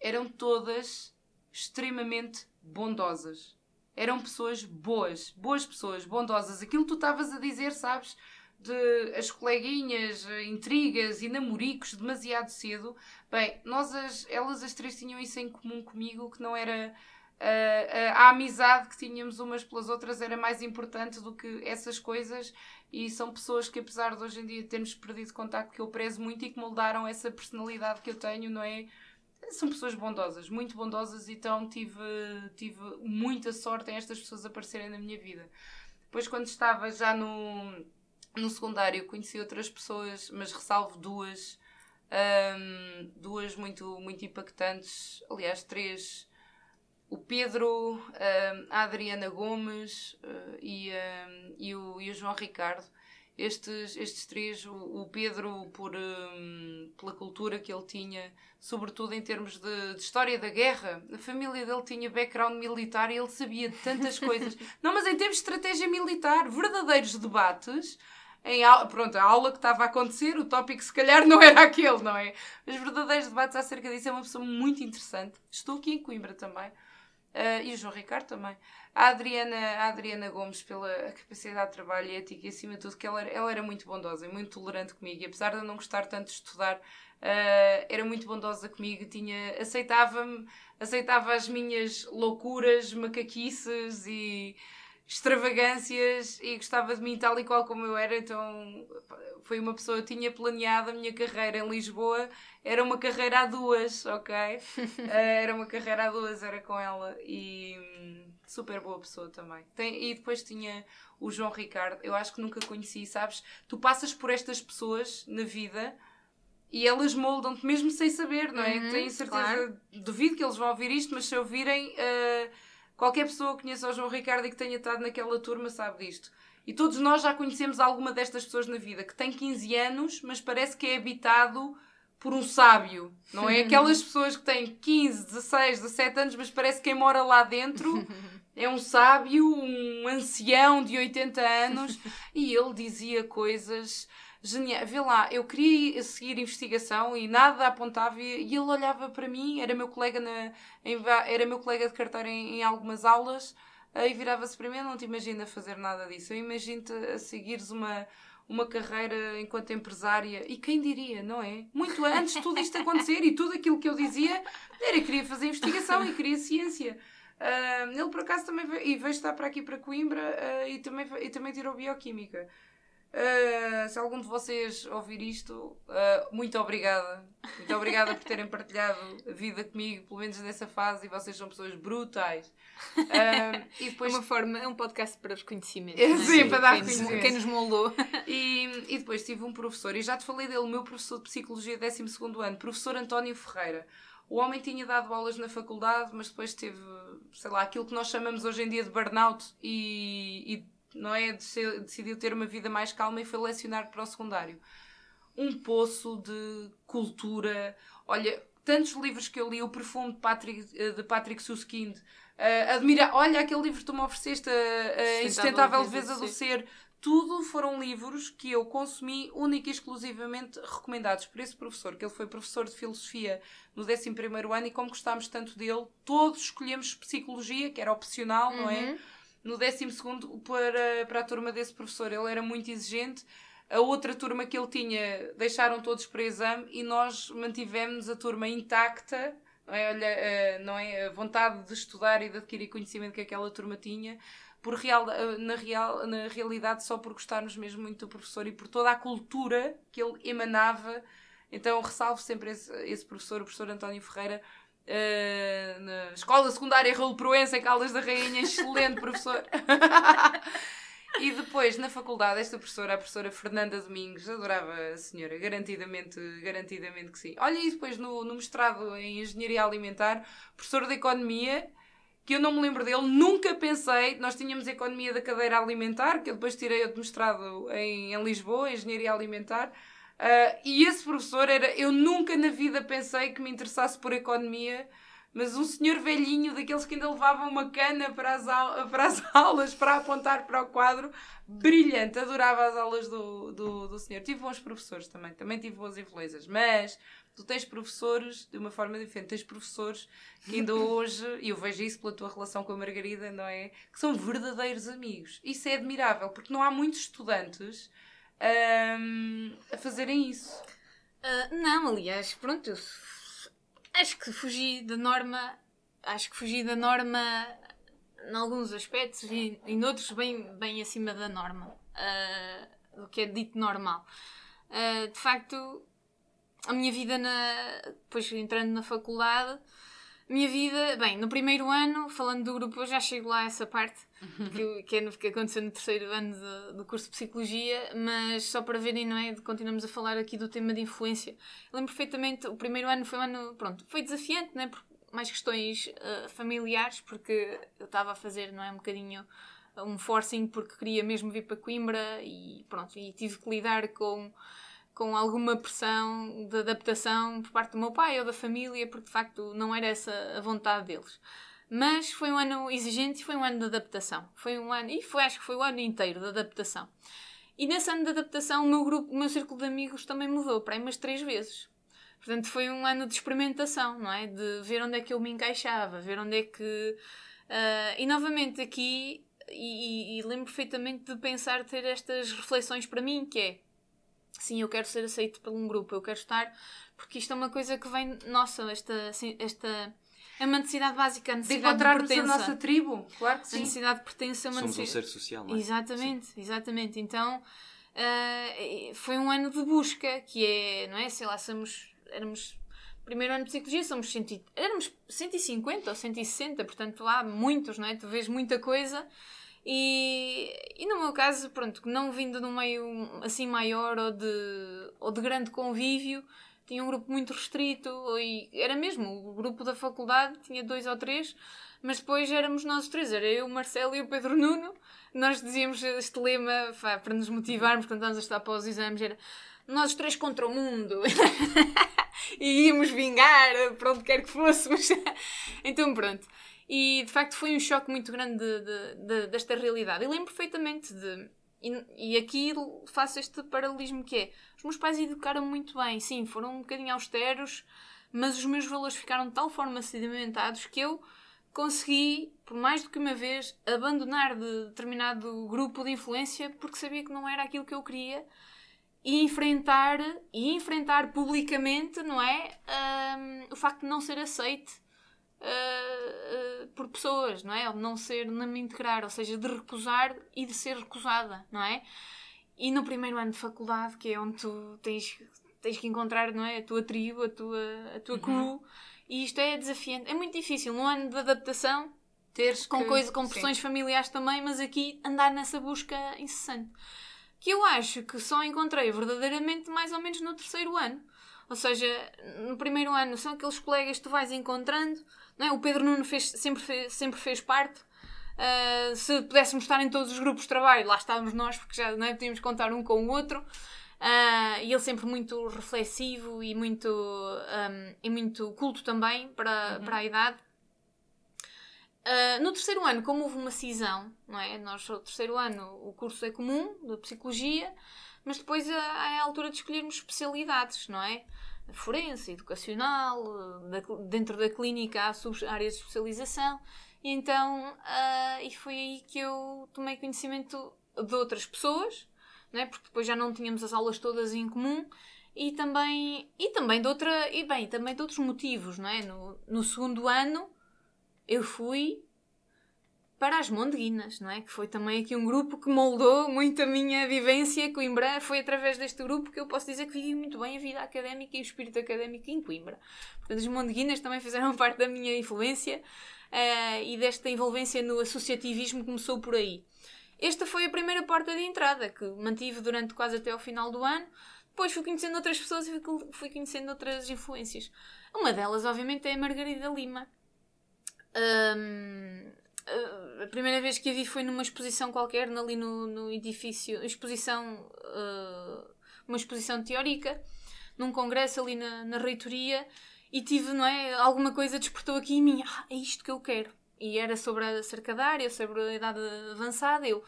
S2: eram todas extremamente bondosas. Eram pessoas boas, boas pessoas, bondosas. Aquilo que tu estavas a dizer, sabes? De as coleguinhas, eh, intrigas e namoricos demasiado cedo. Bem, nós as, elas as três tinham isso em comum comigo, que não era eh, a, amizade que tínhamos umas pelas outras era mais importante do que essas coisas e são pessoas que apesar de hoje em dia termos perdido contato que eu prezo muito e que moldaram essa personalidade que eu tenho, não é? São pessoas bondosas, muito bondosas, então tive, tive muita sorte em estas pessoas aparecerem na minha vida. Depois, quando estava já no, no secundário conheci outras pessoas, mas ressalvo duas, um, duas muito, muito impactantes, aliás, três. O Pedro, um, a Adriana Gomes uh, e, um, e, o, e o João Ricardo. Estes, estes três, o, o Pedro por, pela cultura que ele tinha, sobretudo em termos de, de, história da guerra, a família dele tinha background militar e ele sabia de tantas coisas. Não, mas em termos de estratégia militar, verdadeiros debates em aula, pronto, a aula que estava a acontecer, o tópico se calhar não era aquele, não é? Os verdadeiros debates acerca disso é uma pessoa muito interessante. Estou aqui em Coimbra também. Uh, e o João Ricardo também. A Adriana, a Adriana Gomes, pela capacidade de trabalho e ética e acima de tudo, que ela ela era muito bondosa e muito tolerante comigo. E apesar de eu não gostar tanto de estudar, uh, era muito bondosa comigo. Tinha, aceitava-me, aceitava as minhas loucuras, macaquices e extravagâncias e gostava de mim tal e qual como eu era, então foi uma pessoa que tinha planeado a minha carreira em Lisboa, era uma carreira a duas, ok? uh, era uma carreira a duas, era com ela e hum, super boa pessoa também. Tem, e depois tinha o João Ricardo, eu acho que nunca conheci, sabes? Tu passas por estas pessoas na vida e elas moldam-te mesmo sem saber, não é? Uhum, Tenho certeza, claro. duvido que eles vão ouvir isto, mas se ouvirem. Uh, Qualquer pessoa que conheça o João Ricardo e que tenha estado naquela turma sabe disto. E todos nós já conhecemos alguma destas pessoas na vida, que tem 15 anos, mas parece que é habitado por um sábio, não é? Aquelas pessoas que têm 15, 16, 17 anos, mas parece que quem mora lá dentro é um sábio, um ancião de 80 anos, e ele dizia coisas genial. Vê lá, eu queria seguir investigação e nada apontava e, ele olhava para mim, era meu colega, na, em, era meu colega de carteira em, em algumas aulas e virava-se para mim, não te imagina fazer nada disso. Eu imagino-te a seguires uma, uma carreira enquanto empresária. E quem diria, não é? Muito antes de tudo isto acontecer e tudo aquilo que eu dizia era que queria fazer investigação e queria ciência. Uh, ele por acaso também veio, e veio estar para aqui para Coimbra uh, e, também, e também tirou Bioquímica. Uh, se algum de vocês ouvir isto, uh, muito obrigada. Muito obrigada por terem partilhado a vida comigo, pelo menos nessa fase, e vocês são pessoas brutais. Uh,
S3: e depois... É uma forma, é um podcast para os conhecimentos.
S2: É, sim, é? para dar conhecimento.
S3: Quem nos moldou.
S2: E, e depois tive um professor, e já te falei dele, o meu professor de Psicologia 12 ano, professor António Ferreira. O homem tinha dado aulas na faculdade, mas depois teve, sei lá, aquilo que nós chamamos hoje em dia de burnout e, e não é? Decidiu ter uma vida mais calma e foi lecionar para o secundário. Um poço de cultura. Olha, tantos livros que eu li, O Perfume de Patrick, eh, de Patrick Suskind. Uh, admira, olha aquele livro que tu me ofereceste, a, a Insustentável Leveza do Ser. Tudo foram livros que eu consumi única e exclusivamente recomendados por esse professor, que ele foi professor de filosofia no 11 ano e como gostámos tanto dele, todos escolhemos psicologia, que era opcional, uhum. não é? No 12 para, para a turma desse professor. Ele era muito exigente. a outra turma que ele tinha deixaram todos para exame e nós mantivemos a turma intacta não é? Olha, eh, não é? a vontade de estudar e de adquirir conhecimento que aquela turma tinha por real, eh, na, real, na realidade só por gostarmos mesmo muito do professor e por toda a cultura que ele emanava então ressalvo sempre esse, esse professor, o professor António Ferreira Uh, na escola secundária Raul Proença em Caldas da Rainha, excelente professor. e depois na faculdade, esta professora, a professora Fernanda Domingos, adorava a senhora, garantidamente, garantidamente que sim. Olha, e depois no, no mestrado em Engenharia Alimentar, professor de Economia, que eu não me lembro dele, nunca pensei. Nós tínhamos Economia da Cadeira Alimentar, que eu depois tirei outro mestrado em, em Lisboa, Engenharia Alimentar. Uh, e esse professor era. Eu nunca na vida pensei que me interessasse por economia, mas um senhor velhinho, daqueles que ainda levavam uma cana para as, para as aulas, para apontar para o quadro, brilhante. Adorava as aulas do, do, do senhor. Tive bons professores também, também tive boas influências, mas tu tens professores de uma forma diferente. Tens professores que ainda hoje, e eu vejo isso pela tua relação com a Margarida, não é? Que são verdadeiros amigos. Isso é admirável, porque não há muitos estudantes um, a fazerem isso.
S3: Uh, não, aliás, pronto, eu acho que fugi da norma, acho que fugi da norma em alguns aspectos e em outros bem, bem acima da norma, uh, do que é dito normal. Uh, de facto, a minha vida, na, depois entrando na faculdade, minha vida, bem, no primeiro ano, falando do grupo, eu já chego lá a essa parte, que, que, é, que aconteceu no terceiro ano de, do curso de Psicologia, mas só para verem, não é? Continuamos a falar aqui do tema de influência. Eu lembro perfeitamente, o primeiro ano foi um ano, pronto, foi desafiante, não é? Por mais questões uh, familiares, porque eu estava a fazer, não é? Um bocadinho um forcing, porque queria mesmo vir para Coimbra e pronto, e tive que lidar com com alguma pressão de adaptação por parte do meu pai ou da família, porque de facto não era essa a vontade deles. Mas foi um ano exigente e foi um ano de adaptação. Foi um ano, e foi, acho que foi o ano inteiro de adaptação. E nesse ano de adaptação, o meu grupo, o meu círculo de amigos também mudou para aí umas três vezes. Portanto, foi um ano de experimentação, não é? De ver onde é que eu me encaixava, ver onde é que. Uh, e novamente aqui, e, e, lembro perfeitamente de pensar, ter estas reflexões para mim, que é sim, eu quero ser aceito por um grupo, eu quero estar, porque isto é uma coisa que vem, nossa, esta, esta é uma necessidade básica, a necessidade de
S2: encontrarmos de a nossa tribo, claro que sim.
S3: A necessidade de pertença é uma
S1: Somos
S3: necessidade...
S1: um ser social, não é?
S3: Exatamente, sim. exatamente. Então, uh, foi um ano de busca, que é, não é, sei lá, somos, éramos primeiro ano de psicologia somos cento, éramos 150 ou 160, portanto há muitos, não é? Tu vês muita coisa e, e no meu caso, pronto, não vindo de um meio assim maior ou de, ou de grande convívio, tinha um grupo muito restrito e era mesmo, o grupo da faculdade tinha dois ou três, mas depois éramos nós três, era eu, o Marcelo e o Pedro Nuno. Nós dizíamos este lema para nos motivarmos quando estávamos a estar para os exames, era nós três contra o mundo e íamos vingar para onde quer que fôssemos. então pronto. E de facto foi um choque muito grande de, de, de, desta realidade. Eu lembro perfeitamente de. E, e aqui faço este paralelismo que é: os meus pais educaram muito bem, sim, foram um bocadinho austeros, mas os meus valores ficaram de tal forma sedimentados que eu consegui, por mais do que uma vez, abandonar de determinado grupo de influência porque sabia que não era aquilo que eu queria e enfrentar e enfrentar publicamente, não é, um, o facto de não ser aceite uh, por pessoas, não é? Ou de não ser, não me integrar, ou seja, de recusar e de ser recusada, não é? E no primeiro ano de faculdade, que é onde tu tens, tens que encontrar, não é? A tua tribo, a tua, a tua crew, uhum. e isto é desafiante. É muito difícil, num ano de adaptação, teres com, que... coisa, com pressões Sim. familiares também, mas aqui andar nessa busca incessante. Que eu acho que só encontrei verdadeiramente mais ou menos no terceiro ano. Ou seja, no primeiro ano são aqueles colegas que tu vais encontrando, não é? O Pedro Nuno fez, sempre, fez, sempre fez parte. Uh, se pudéssemos estar em todos os grupos de trabalho, lá estávamos nós, porque já não é? podíamos contar um com o outro. Uh, e ele sempre muito reflexivo e muito, um, e muito culto também para, uhum. para a idade. Uh, no terceiro ano, como houve uma cisão, não é? Nós, no terceiro ano, o curso é comum, de psicologia, mas depois é a altura de escolhermos especialidades, não é? Forense, educacional, da, dentro da clínica há áreas de especialização. E então, uh, e foi aí que eu tomei conhecimento de outras pessoas, não é? Porque depois já não tínhamos as aulas todas em comum e também, e também de outra, e bem, também de outros motivos, não é? No, no segundo ano eu fui para as Mondeguinas, não é? Que foi também aqui um grupo que moldou muito a minha vivência Coimbra. Foi através deste grupo que eu posso dizer que vivi muito bem a vida académica e o espírito académico em Coimbra. Portanto, as Mondeguinas também fizeram parte da minha influência uh, e desta envolvência no associativismo começou por aí. Esta foi a primeira porta de entrada que mantive durante quase até ao final do ano. Depois fui conhecendo outras pessoas e fui conhecendo outras influências. Uma delas, obviamente, é a Margarida Lima. Um, a primeira vez que a vi foi numa exposição qualquer, ali no, no edifício, exposição, uh, uma exposição teórica, num congresso ali na, na reitoria, e tive, não é, alguma coisa despertou aqui em mim, ah, é isto que eu quero. E era sobre a cercadária, sobre a idade avançada, eu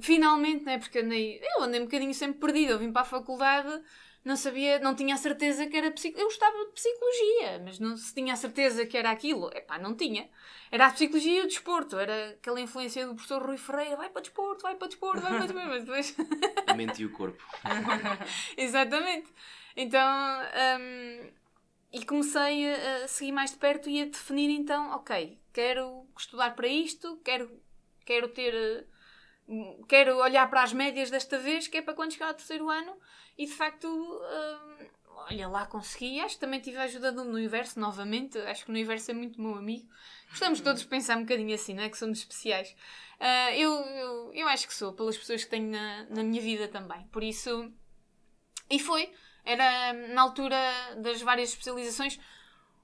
S3: finalmente, não é, porque andei, eu andei um bocadinho sempre perdida, eu vim para a faculdade não sabia, não tinha a certeza que era psicologia. Eu gostava de psicologia, mas não se tinha a certeza que era aquilo. Epá, não tinha. Era a psicologia e o desporto. Era aquela influência do professor Rui Ferreira: vai para o desporto, vai para o desporto, vai para o desporto. Mas depois.
S1: A mente e o corpo.
S3: Exatamente. Então. Um, e comecei a, a seguir mais de perto e a definir então, ok, quero estudar para isto, quero, quero ter. Quero olhar para as médias desta vez, que é para quando chegar ao terceiro ano e de facto, hum, olha lá, consegui. Acho que também tive a ajuda do universo novamente. Acho que o universo é muito meu amigo. Gostamos todos de pensar um bocadinho assim, não é? Que somos especiais. Uh, eu, eu, eu, acho que sou, pelas pessoas que tenho na, na minha vida também. Por isso. E foi. Era na altura das várias especializações.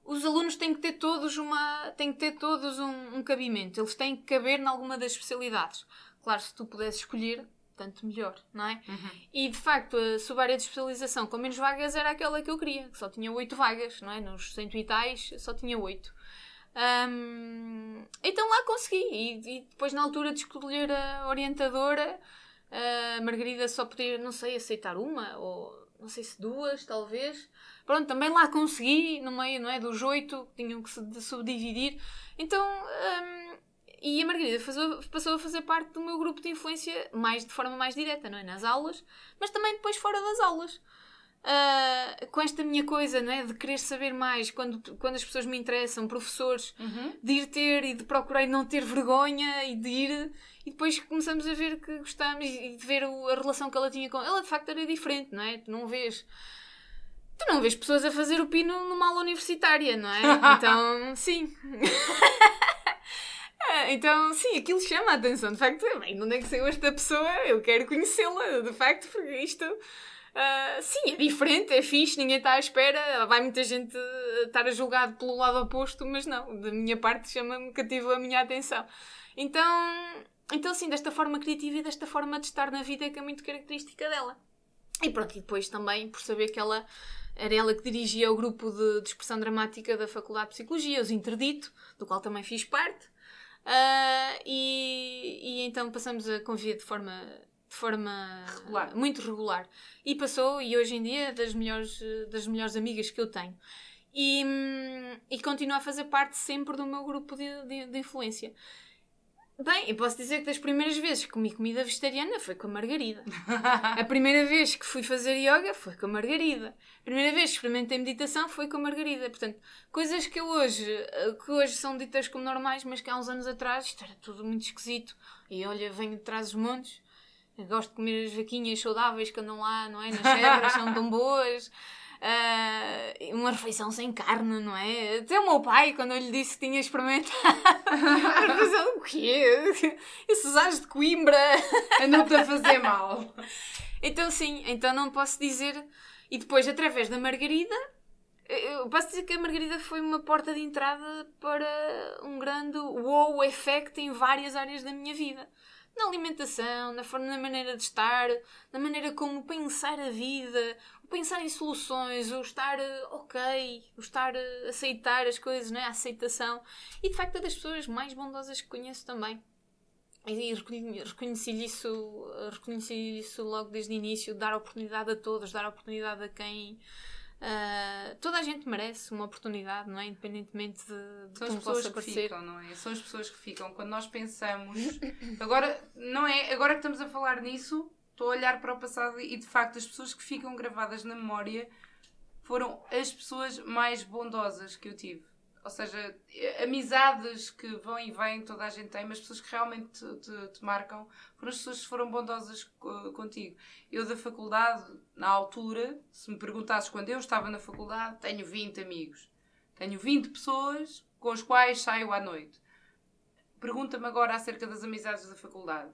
S3: Os alunos têm que ter todos uma. têm que ter todos um, um cabimento. Eles têm que caber em alguma das especialidades. Claro, se tu pudesses escolher, tanto melhor, não é? Uhum. E de facto, a subárea de especialização com menos vagas era aquela que eu queria, que só tinha 8 vagas, não é? Nos cento e tais só tinha 8. Um, então lá consegui, e, e, depois na altura de escolher a orientadora, a Margarida só podia, não sei, aceitar uma, ou não sei se duas, talvez. Pronto, também lá consegui, no meio, não é? Dos oito, tinham que se subdividir. Então. Um, e a Margarida passou a fazer parte do meu grupo de influência mais de forma mais direta, não é? Nas aulas, mas também depois fora das aulas. Uh, com esta minha coisa, não é? De querer saber mais quando, quando as pessoas me interessam, professores, uhum. de ir ter e de procurar não ter vergonha e de ir. E depois começamos a ver que gostamos e de ver a relação que ela tinha com. Ela de facto era diferente, não é? Tu não vês. Tu não vês pessoas a fazer o pino numa aula universitária, não é? Então, sim. É, então, sim, aquilo chama a atenção. De facto, bem, não é que saiu esta pessoa? Eu quero conhecê-la, de facto, porque isto. Uh, sim, é diferente, é fixe, ninguém está à espera. Vai muita gente estar a julgar pelo lado oposto, mas não, da minha parte chama-me, cativou a minha atenção. Então, então, sim, desta forma criativa e desta forma de estar na vida que é muito característica dela. E pronto, e depois também por saber que ela era ela que dirigia o grupo de, de expressão dramática da Faculdade de Psicologia, os Interdito, do qual também fiz parte. Uh, e, e então passamos a conviver de forma de forma regular. muito regular. E passou, e hoje em dia, das melhores, das melhores amigas que eu tenho. E, e continua a fazer parte sempre do meu grupo de, de, de influência. Bem, eu posso dizer que das primeiras vezes que comi comida vegetariana foi com a Margarida. a primeira vez que fui fazer yoga foi com a Margarida. A primeira vez que experimentei meditação foi com a Margarida. Portanto, coisas que hoje, que hoje são ditas como normais, mas que há uns anos atrás isto era tudo muito esquisito. E olha, venho de trás dos montes, gosto de comer as vaquinhas saudáveis que andam lá, não é? Nas serras, são tão boas. Uh, uma refeição sem carne, não é? Até o meu pai, quando eu lhe disse que tinha experimentado, o quê? Esses ares de Coimbra
S2: andam-te a fazer mal.
S3: Então, sim, então não posso dizer. E depois, através da Margarida, eu posso dizer que a Margarida foi uma porta de entrada para um grande wow effect em várias áreas da minha vida na alimentação, na forma, na maneira de estar, na maneira como pensar a vida, pensar em soluções, o estar eh, ok, o estar a eh, aceitar as coisas, não é? a aceitação. E de facto é das pessoas mais bondosas que conheço também. E reconheci isso, reconheci isso logo desde o início, dar oportunidade a todos, dar oportunidade a quem Uh, toda a gente merece uma oportunidade, não é? Independentemente de, de
S2: São as pessoas que ficam, não é? São as pessoas que ficam. Quando nós pensamos. Agora, não é? Agora que estamos a falar nisso, estou a olhar para o passado e de facto as pessoas que ficam gravadas na memória foram as pessoas mais bondosas que eu tive. Ou seja, amizades que vão e vêm, toda a gente tem, mas pessoas que realmente te, te, te marcam foram as pessoas que foram bondosas contigo. Eu, da faculdade, na altura, se me perguntasses quando eu estava na faculdade, tenho 20 amigos. Tenho 20 pessoas com as quais saio à noite. Pergunta-me agora acerca das amizades da faculdade.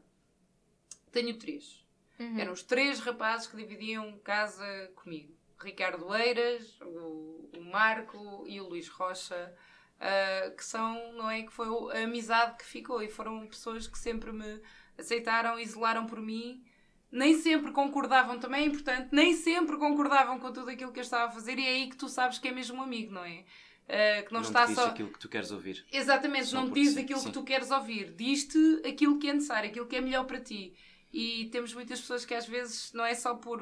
S2: Tenho três. Uhum. Eram os três rapazes que dividiam casa comigo. Ricardo Eiras, o, o Marco e o Luís Rocha, uh, que são, não é? Que foi a amizade que ficou e foram pessoas que sempre me aceitaram, isolaram por mim. Nem sempre concordavam, também é importante, nem sempre concordavam com tudo aquilo que eu estava a fazer, e é aí que tu sabes que é mesmo um amigo, não é? Uh, que
S1: não, não está te diz só... aquilo que tu queres ouvir.
S2: Exatamente, só não te diz sim, aquilo sim. que tu queres ouvir. Diz-te aquilo que é necessário, aquilo que é melhor para ti. E temos muitas pessoas que às vezes não é só por.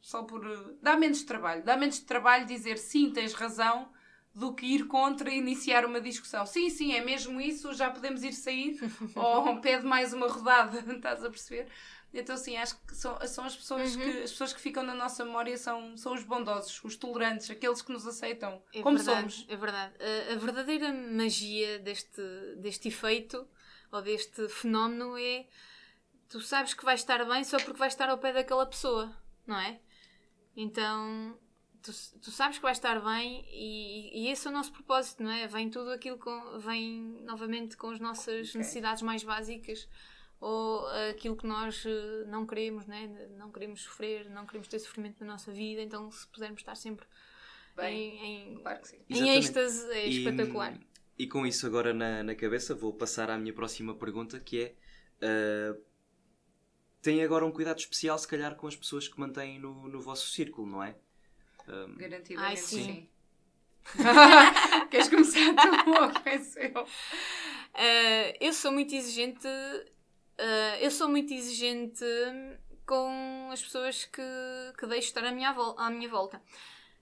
S2: só por. dá menos trabalho. Dá menos trabalho dizer sim, tens razão, do que ir contra e iniciar uma discussão. Sim, sim, é mesmo isso, já podemos ir sair, ou pede mais uma rodada, estás a perceber? Então, sim, acho que são, são as, pessoas uhum. que, as pessoas que ficam na nossa memória são, são os bondosos, os tolerantes, aqueles que nos aceitam é como
S3: verdade,
S2: somos.
S3: É verdade. A, a verdadeira magia deste, deste efeito ou deste fenómeno é tu sabes que vais estar bem só porque vais estar ao pé daquela pessoa, não é? Então, tu, tu sabes que vais estar bem e, e, esse é o nosso propósito, não é? Vem tudo aquilo com, vem novamente com as nossas okay. necessidades mais básicas ou aquilo que nós eh, não queremos, né? não queremos sofrer, não queremos ter sofrimento na nossa vida, então se pudermos estar sempre Bem, em, em, claro em êxtase é e, espetacular.
S1: E com isso agora na, na cabeça vou passar à minha próxima pergunta que é uh, têm agora um cuidado especial, se calhar, com as pessoas que mantêm no, no vosso círculo, não é?
S2: Um... Garantidamente Ai, sim. sim. Queres começar tu começo eu?
S3: Uh, eu sou muito exigente. Uh, eu sou muito exigente com as pessoas que, que deixo estar à minha, à minha volta.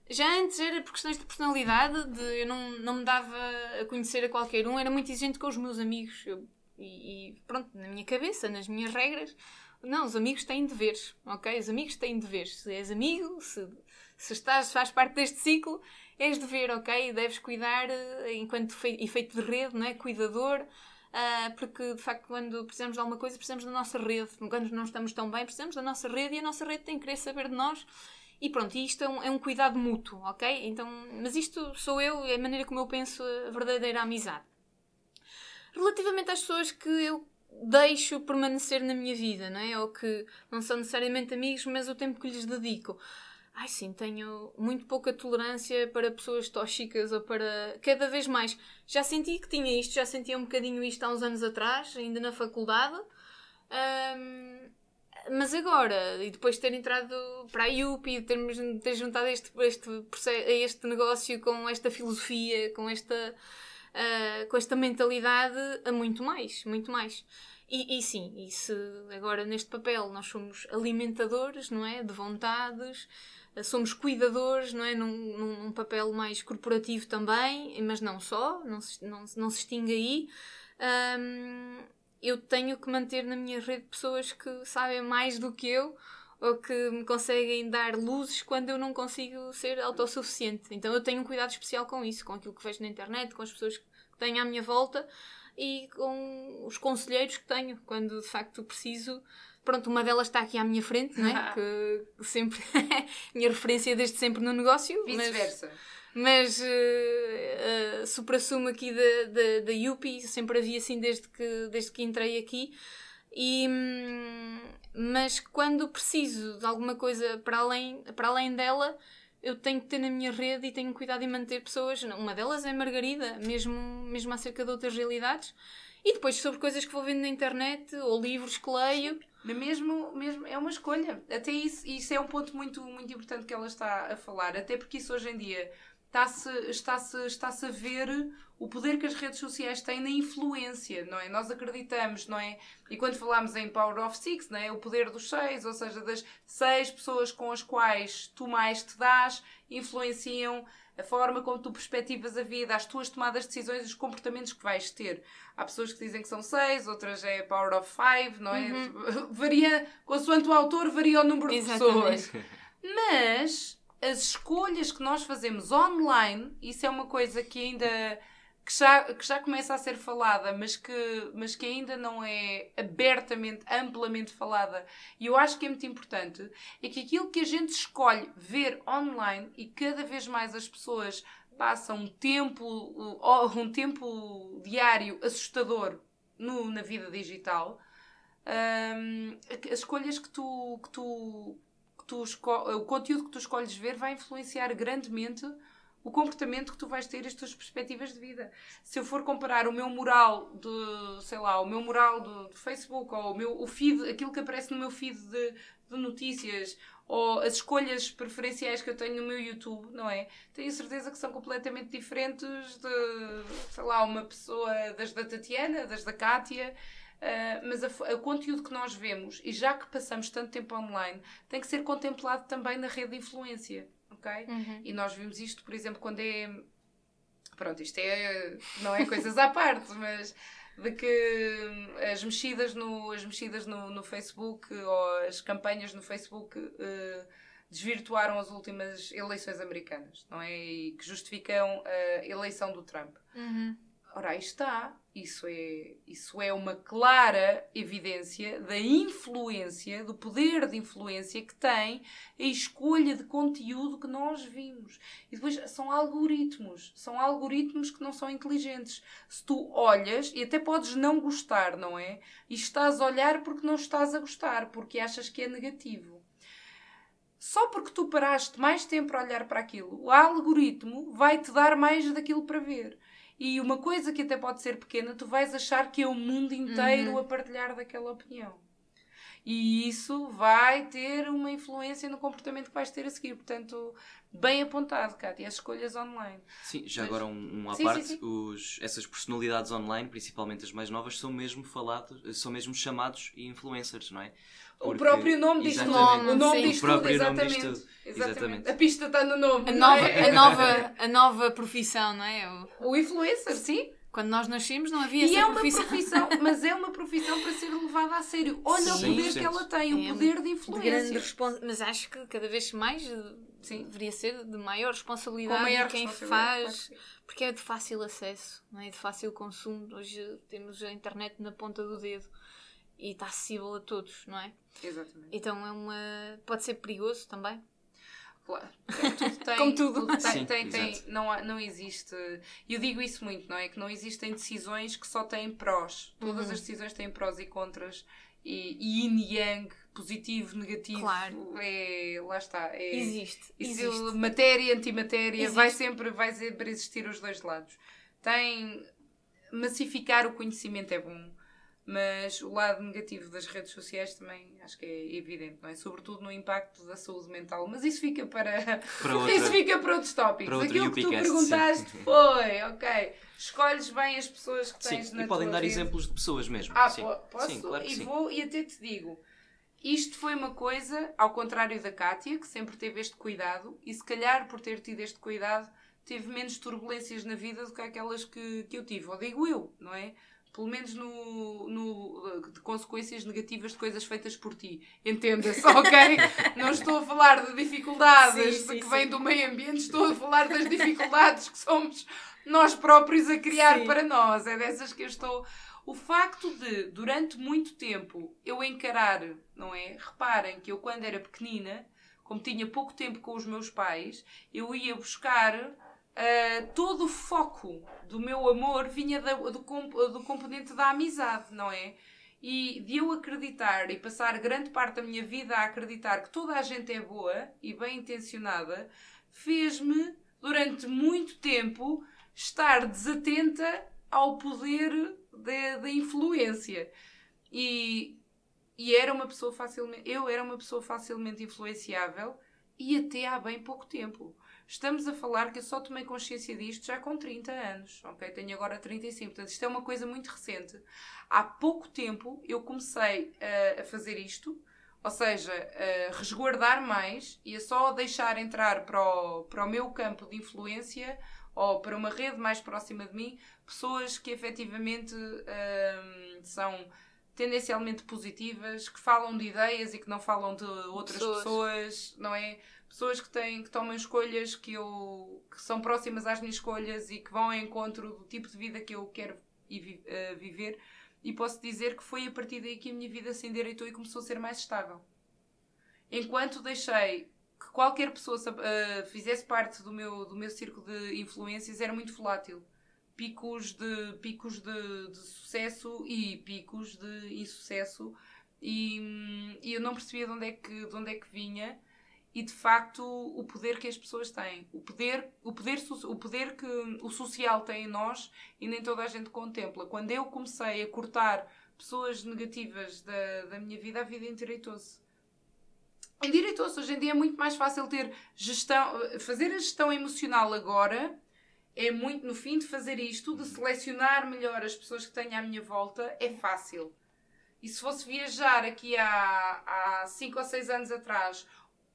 S3: Já antes era por questões de personalidade, de eu não, não me dava a conhecer a qualquer um, era muito exigente com os meus amigos. Eu, e, e, pronto, na minha cabeça, nas minhas regras, não, os amigos têm deveres, ok? Os amigos têm deveres. Se és amigo, se, se estás, faz parte deste ciclo, és dever, ok? Deves cuidar uh, enquanto efeito de rede, não é? Cuidador. Uh, porque de facto, quando precisamos de alguma coisa, precisamos da nossa rede. Quando não estamos tão bem, precisamos da nossa rede e a nossa rede tem que querer saber de nós. E pronto, isto é um, é um cuidado mútuo, ok? Então, mas isto sou eu, é a maneira como eu penso a verdadeira amizade. Relativamente às pessoas que eu deixo permanecer na minha vida, não é? Ou que não são necessariamente amigos, mas o tempo que lhes dedico. Ai sim, tenho muito pouca tolerância para pessoas tóxicas ou para. Cada vez mais. Já senti que tinha isto, já sentia um bocadinho isto há uns anos atrás, ainda na faculdade. Um, mas agora, e depois de ter entrado para a IUP e termos, ter juntado este, este, este negócio com esta filosofia, com esta uh, com esta mentalidade a muito mais, muito mais. E, e, sim, e se agora neste papel nós somos alimentadores, não é? De vontades, ah, somos cuidadores, não é? Num, num, papel mais corporativo também, mas não só, não se, não, não se extingue aí. Um, eu tenho que manter na minha rede pessoas que sabem mais do que eu ou que me conseguem dar luzes quando eu não consigo ser autossuficiente. Então eu tenho um cuidado especial com isso, com aquilo que vejo na internet, com as pessoas que tenho à minha volta e com os conselheiros que tenho quando de facto preciso. Pronto, uma delas está aqui à minha frente, não é? que sempre é minha referência desde sempre no negócio.
S2: Vice-versa.
S3: Mas, mas uh, uh, supra-sumo aqui da, da, da Yupi, sempre havia assim desde que, desde que entrei aqui. E, hum, mas quando preciso de alguma coisa para além, para além dela, eu tenho que ter na minha rede e tenho cuidado em manter pessoas. Uma delas é Margarida, mesmo, mesmo acerca de outras realidades. E depois sobre coisas que vou vendo na internet ou livros que leio.
S2: Mesmo, mesmo é uma escolha. Até isso, isso é um ponto muito, muito importante que ela está a falar. Até porque isso hoje em dia está-se está -se, está -se a ver o poder que as redes sociais têm na influência, não é? Nós acreditamos, não é? E quando falamos em Power of Six, não é? O poder dos seis, ou seja, das seis pessoas com as quais tu mais te dás, influenciam a forma como tu perspectivas a vida, as tuas tomadas de decisões, os comportamentos que vais ter. Há pessoas que dizem que são seis, outras é power of five, não é? Uhum. Varia, consoante o autor, varia o número Exatamente. de pessoas. Mas as escolhas que nós fazemos online, isso é uma coisa que ainda que já, que já começa a ser falada, mas que, mas que ainda não é abertamente, amplamente falada, e eu acho que é muito importante, é que aquilo que a gente escolhe ver online e cada vez mais as pessoas passam um tempo, um tempo diário assustador no, na vida digital, um, as escolhas que tu, que tu, que tu o conteúdo que tu escolhes ver vai influenciar grandemente o comportamento que tu vais ter, as tuas perspectivas de vida. Se eu for comparar o meu moral de, sei lá, o meu moral do, Facebook ou o meu o feed, aquilo que aparece no meu feed de, de notícias ou as escolhas preferenciais que eu tenho no meu YouTube, não é? Tenho certeza que são completamente diferentes de, sei lá, uma pessoa das da Tatiana, das da Kátia. Uh, mas o conteúdo que nós vemos, e já que passamos tanto tempo online, tem que ser contemplado também na rede de influência ok? Uhum. E nós vimos isto, por exemplo, quando é. Pronto, isto é. Não é coisas à parte, mas de que as mexidas no, as mexidas no, no Facebook ou as campanhas no Facebook uh, desvirtuaram as últimas eleições americanas, não é? E que justificam a eleição do Trump. Uhum. Ora, aí está. Isso é, isso é uma clara evidência da influência, do poder de influência que tem a escolha de conteúdo que nós vimos. E depois são algoritmos. São algoritmos que não são inteligentes. Se tu olhas, e até podes não gostar, não é? E estás a olhar porque não estás a gostar, porque achas que é negativo só porque tu paraste mais tempo a olhar para aquilo, o algoritmo vai-te dar mais daquilo para ver. E uma coisa que até pode ser pequena, tu vais achar que é o mundo inteiro uhum. a partilhar daquela opinião. E isso vai ter uma influência no comportamento que vais ter a seguir. Portanto, bem apontado, Cátia, as escolhas online.
S1: Sim, já Mas... agora um, um à sim, parte, sim, sim. Os, essas personalidades online, principalmente as mais novas, são mesmo falados, são mesmo chamados influencers, não é?
S2: Porque, o próprio nome diz tudo. O nome diz tudo, exatamente. Diz tudo. Exatamente. A pista está no nome.
S3: A nova, é? a nova, a nova profissão, não é?
S2: O, o influencer, sim.
S3: Quando nós nascemos não havia
S2: e
S3: essa
S2: é uma profissão. profissão. Mas é uma profissão para ser levada a sério. Olha sim, o poder sim. que ela tem, o é poder de influência. De
S3: mas acho que cada vez mais sim. deveria ser de maior responsabilidade maior de quem faz, porque é de fácil acesso, não é? de fácil consumo. Hoje temos a internet na ponta do dedo e está acessível a todos, não é?
S2: Exatamente.
S3: Então é uma. pode ser perigoso também.
S2: Claro. Tudo tem, Como tudo. tudo tem, Sim, tem, tem, não, não existe. E eu digo isso muito, não é? Que não existem decisões que só têm prós. Todas uhum. as decisões têm prós e contras. E, e yin yang, positivo, negativo. Claro. É, lá está. É,
S3: existe.
S2: Isso, existe. Matéria, antimatéria, vai sempre, vai sempre existir os dois lados. Tem. Massificar o conhecimento é bom mas o lado negativo das redes sociais também acho que é evidente, não é? Sobretudo no impacto da saúde mental. Mas isso fica para, para outra, isso fica para outros tópicos. Para Aquilo que tu perguntaste sim. foi, ok. Escolhes bem as pessoas que tens sim, na
S1: e podem dar
S2: vida.
S1: exemplos de pessoas mesmo.
S2: Ah, sim. posso? Sim, claro e vou e até te digo. Isto foi uma coisa, ao contrário da Kátia, que sempre teve este cuidado, e se calhar por ter tido este cuidado, teve menos turbulências na vida do que aquelas que, que eu tive. Ou digo eu, não é? Pelo menos no, no, de consequências negativas de coisas feitas por ti. Entenda-se, ok? Não estou a falar de dificuldades sim, sim, que vêm do meio ambiente, estou a falar das dificuldades que somos nós próprios a criar sim. para nós. É dessas que eu estou. O facto de, durante muito tempo, eu encarar, não é? Reparem que eu, quando era pequenina, como tinha pouco tempo com os meus pais, eu ia buscar Uh, todo o foco do meu amor vinha da, do, do componente da amizade, não é? E de eu acreditar e passar grande parte da minha vida a acreditar que toda a gente é boa e bem intencionada, fez-me, durante muito tempo, estar desatenta ao poder da influência. E, e era uma pessoa facilmente. Eu era uma pessoa facilmente influenciável e até há bem pouco tempo. Estamos a falar que eu só tomei consciência disto já com 30 anos, ok? Tenho agora 35, portanto isto é uma coisa muito recente. Há pouco tempo eu comecei a, a fazer isto, Ou seja, uh, resguardar mais e é só deixar entrar para o, para o meu campo de influência ou para uma rede mais próxima de mim pessoas que efetivamente uh, são tendencialmente positivas, que falam de ideias e que não falam de outras pessoas, pessoas não é? Pessoas que têm que tomam escolhas que eu que são próximas às minhas escolhas e que vão ao encontro do tipo de vida que eu quero uh, viver. E posso dizer que foi a partir daí que a minha vida se endireitou e começou a ser mais estável. Enquanto deixei que qualquer pessoa uh, fizesse parte do meu, do meu círculo de influências, era muito volátil picos de, picos de, de sucesso e picos de insucesso e, e eu não percebia de onde, é que, de onde é que vinha e de facto o poder que as pessoas têm, o poder, o poder, o poder que o social tem em nós e nem toda a gente contempla. Quando eu comecei a cortar pessoas negativas da, da minha vida, a vida endireitou-se. Endireitou-se. Hoje em dia é muito mais fácil ter gestão, fazer a gestão emocional agora é muito, no fim de fazer isto, de selecionar melhor as pessoas que tenho à minha volta, é fácil. E se fosse viajar aqui há 5 ou 6 anos atrás,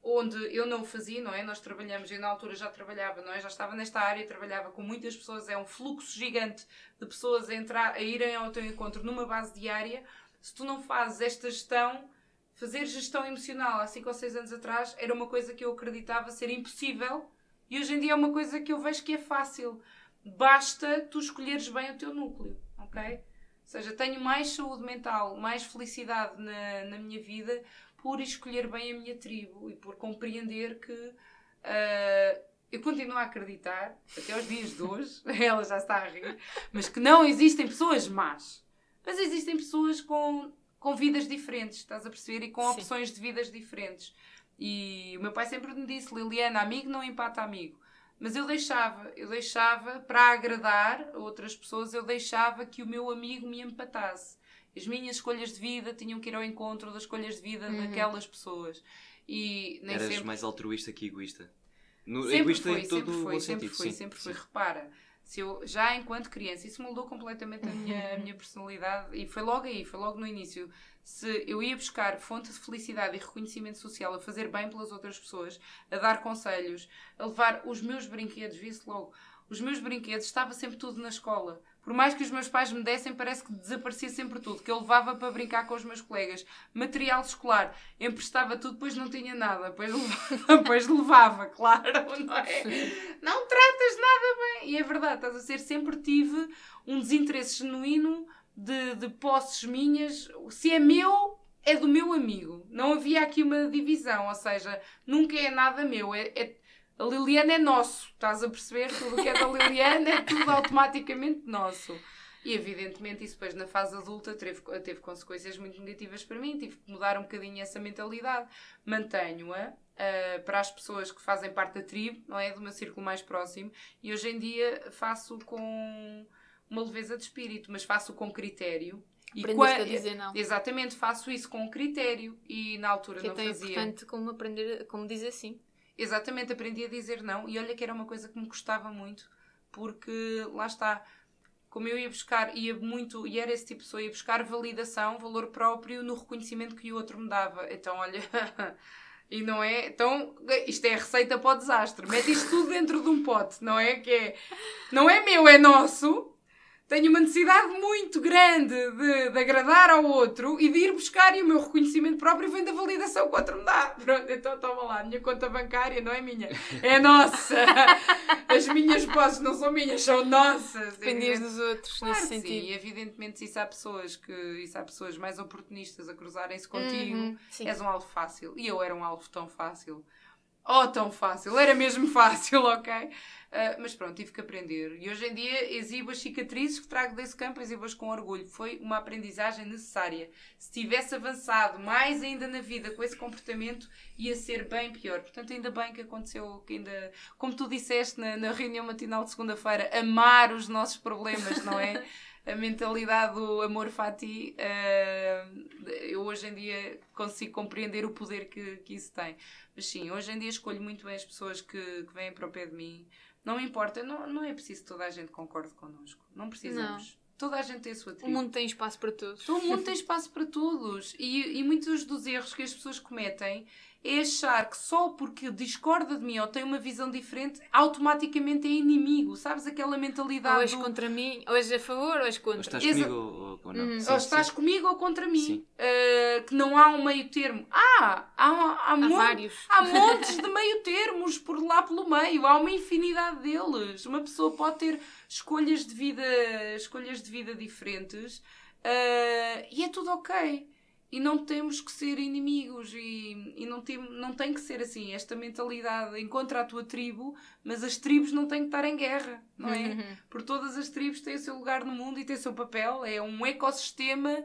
S2: onde eu não o fazia, não é? Nós trabalhamos, eu na altura já trabalhava, não é? Já estava nesta área, trabalhava com muitas pessoas, é um fluxo gigante de pessoas a, entrar, a irem ao teu encontro numa base diária. Se tu não fazes esta gestão, fazer gestão emocional há 5 ou 6 anos atrás era uma coisa que eu acreditava ser impossível e hoje em dia é uma coisa que eu vejo que é fácil. Basta tu escolheres bem o teu núcleo, ok? Ou seja, tenho mais saúde mental, mais felicidade na, na minha vida por escolher bem a minha tribo e por compreender que uh, eu continuo a acreditar, até aos dias de hoje, ela já está a rir, mas que não existem pessoas más. Mas existem pessoas com, com vidas diferentes, estás a perceber? E com Sim. opções de vidas diferentes. E o meu pai sempre me disse: Liliana, amigo não empata amigo. Mas eu deixava, eu deixava, para agradar outras pessoas, eu deixava que o meu amigo me empatasse. As minhas escolhas de vida tinham que ir ao encontro das escolhas de vida uhum. daquelas pessoas. E nem
S1: Eras
S2: sempre...
S1: mais altruísta que egoísta. No,
S2: sempre egoísta foi, em todo sempre foi, o sempre sentido. Foi, sim, sempre foi. Repara, se eu, já enquanto criança, isso mudou completamente a minha, a minha personalidade e foi logo aí, foi logo no início se eu ia buscar fonte de felicidade e reconhecimento social, a fazer bem pelas outras pessoas, a dar conselhos, a levar os meus brinquedos, vi-se logo, os meus brinquedos, estava sempre tudo na escola. Por mais que os meus pais me dessem, parece que desaparecia sempre tudo, que eu levava para brincar com os meus colegas. Material escolar, emprestava tudo, depois não tinha nada, depois levava, depois levava claro, não é? Não tratas nada bem. E é verdade, estás a ser, sempre tive um desinteresse genuíno de, de posses minhas, se é meu, é do meu amigo. Não havia aqui uma divisão, ou seja, nunca é nada meu. É, é a Liliana é nosso, estás a perceber? Tudo o que é da Liliana é tudo automaticamente nosso. E evidentemente isso depois na fase adulta teve, teve consequências muito negativas para mim, tive que mudar um bocadinho essa mentalidade. Mantenho-a uh, para as pessoas que fazem parte da tribo, não é? Do meu círculo mais próximo, e hoje em dia faço com uma leveza de espírito, mas faço com critério.
S3: E Aprendeste a dizer não.
S2: Exatamente, faço isso com critério e na altura
S3: que
S2: não
S3: é
S2: fazia.
S3: É importante como aprender, como dizer sim.
S2: Exatamente, aprendi a dizer não e olha que era uma coisa que me custava muito, porque lá está, como eu ia buscar, ia muito, e era esse tipo de pessoa, ia buscar validação, valor próprio no reconhecimento que o outro me dava. Então, olha, e não é? Então, isto é a receita para o desastre. Mete isto tudo dentro de um pote, não é? Que é, não é meu, é nosso tenho uma necessidade muito grande de, de, agradar ao outro e de ir buscar e o meu reconhecimento próprio vem da validação que o outro me dá. Pronto, então toma lá, a minha conta bancária não é minha, é nossa. As minhas posses não são minhas, são nossas.
S3: Dependias dos outros
S2: claro
S3: nesse sentido.
S2: Sim, evidentemente isso há pessoas que isso há pessoas mais oportunistas a cruzarem-se contigo. Uhum, és um alvo fácil. E eu era um alvo tão fácil. Oh, tão fácil, era mesmo fácil, ok? Uh, mas pronto, tive que aprender. E hoje em dia exibo as cicatrizes que trago desse campo, exibo-as com orgulho. Foi uma aprendizagem necessária. Se tivesse avançado mais ainda na vida com esse comportamento, ia ser bem pior. Portanto, ainda bem que aconteceu, que ainda, como tu disseste na, na reunião matinal de segunda-feira, amar os nossos problemas, não é? a mentalidade do amor fati, uh, eu hoje em dia consigo compreender o poder que, que isso tem. Mas sim, hoje em dia escolho muito bem as pessoas que, que vêm para o pé de mim. Não me importa, não, não é preciso que toda a gente concorde connosco. Não precisamos. Toda a gente tem a sua
S3: O
S2: tribo.
S3: mundo tem espaço para todos.
S2: Todo mundo tem espaço para todos. E, e muitos dos erros que as pessoas cometem é achar que só porque discorda de mim ou tem uma visão diferente, automaticamente é inimigo. Sabes aquela
S3: Ou
S2: mentalidade
S3: és
S2: do...
S3: contra mim, ou és a favor, ou és
S1: Ou
S3: contra.
S1: estás
S2: Exa-
S1: comigo ou, ou não.
S3: Uhum.
S1: Sim,
S2: ou estás
S1: sim.
S2: comigo ou contra mim.
S1: Sim.
S2: Uh, que não há um meio termo. Ah, há, há,
S3: Há
S2: mon-
S3: vários.
S2: há montes de meio termos por lá pelo meio. Há uma infinidade deles. Uma pessoa pode ter escolhas de vida, escolhas de vida diferentes uh, e é tudo ok. E não temos que ser inimigos e, e não, tem, não tem que ser assim. Esta mentalidade encontra a tua tribo, mas as tribos não têm que estar em guerra, não é?
S3: Uhum.
S2: Por todas as tribos têm o seu lugar no mundo e têm o seu papel. É um ecossistema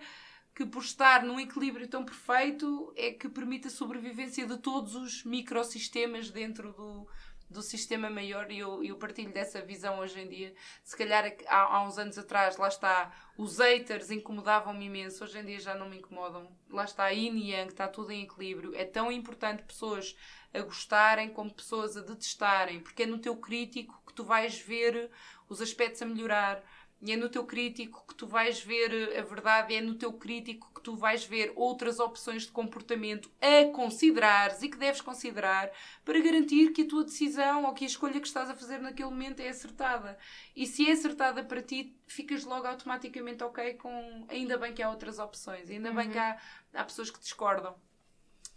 S2: que, por estar num equilíbrio tão perfeito, é que permite a sobrevivência de todos os microsistemas dentro do, do sistema maior. E eu, eu partilho dessa visão hoje em dia. Se calhar há, há uns anos atrás, lá está, os haters incomodavam-me imenso. Hoje em dia já não me incomodam. Lá está yin e yang, está tudo em equilíbrio. É tão importante pessoas a gostarem como pessoas a detestarem, porque é no teu crítico que tu vais ver os aspectos a melhorar. E é no teu crítico que tu vais ver a verdade, é no teu crítico que tu vais ver outras opções de comportamento a considerares e que deves considerar para garantir que a tua decisão ou que a escolha que estás a fazer naquele momento é acertada. E se é acertada para ti, ficas logo automaticamente ok com. Ainda bem que há outras opções, ainda bem que há, há pessoas que discordam.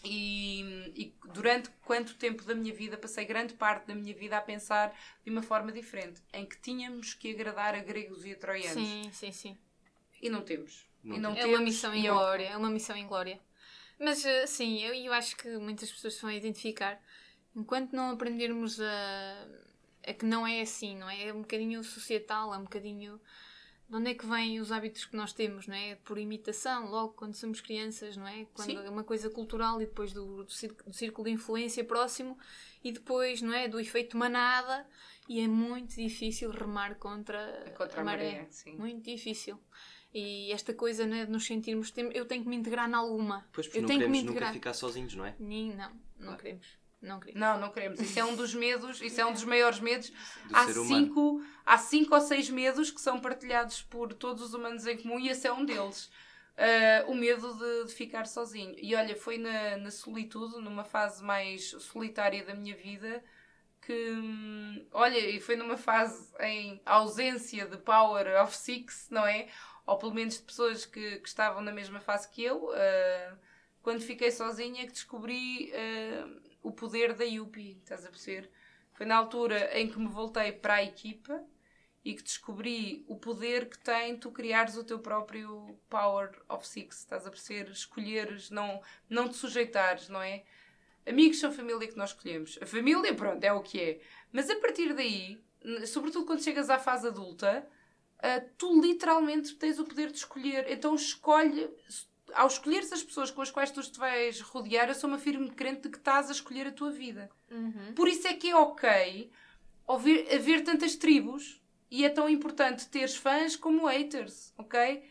S2: E, e durante quanto tempo da minha vida, passei grande parte da minha vida a pensar de uma forma diferente, em que tínhamos que agradar a gregos e a troianos.
S3: Sim, sim, sim.
S2: E não temos.
S1: Não
S2: e não
S3: É
S2: temos,
S3: uma missão
S2: e
S3: em glória, é uma missão em glória. Mas eh, sim, eu, eu acho que muitas pessoas se vão identificar. Enquanto não aprendermos a, a que não é assim, não é? É um bocadinho societal, é um bocadinho. De onde é que vêm os hábitos que nós temos, não é? Por imitação, logo quando somos crianças, não é? Quando
S2: Sim.
S3: é uma coisa cultural e depois do, do, círculo, do círculo de influência próximo e depois, não é? Do efeito manada e é muito difícil remar contra,
S2: Contra a maré, sim.
S3: muito difícil. E esta coisa né, de nos sentirmos. Eu tenho que me integrar em alguma.
S1: Pois porque
S3: eu
S1: não
S3: tenho que me
S1: queremos nunca
S3: integrar.
S1: ficar sozinhos, não é?
S3: Nem, não, não
S1: Ah.
S3: queremos. Não queremos.
S2: Não, não queremos. Isso é um dos medos, isso é um dos maiores medos.
S1: Do
S2: Há cinco, há cinco ou seis medos que são partilhados por todos os humanos em comum e esse é um deles. Ah, o medo de, de ficar sozinho. E olha, foi na, na solitude, numa fase mais solitária da minha vida, que. hum, Olha, e foi numa fase em ausência de Power of Six, não é? Ou pelo menos de pessoas que, que estavam na mesma fase que eu. ah, quando fiquei sozinha que descobri ah, o poder da Yuppie, estás a perceber? Foi na altura em que me voltei para a equipa e que descobri o poder que tem tu criares o teu próprio Power of Six, estás a perceber? Escolheres, não, não te sujeitares, não é? Amigos são família que nós escolhemos. A família, pronto, é o que é. Mas a partir daí, sobretudo quando chegas à fase adulta, ah, tu literalmente tens o poder de escolher. Então escolhe. Ao escolheres as pessoas com as quais tu te vais rodear, eu sou uma firme crente de que estás a escolher a tua vida. Por isso é que é ok ouvir, haver tantas tribos e é tão importante teres fãs como haters, ok?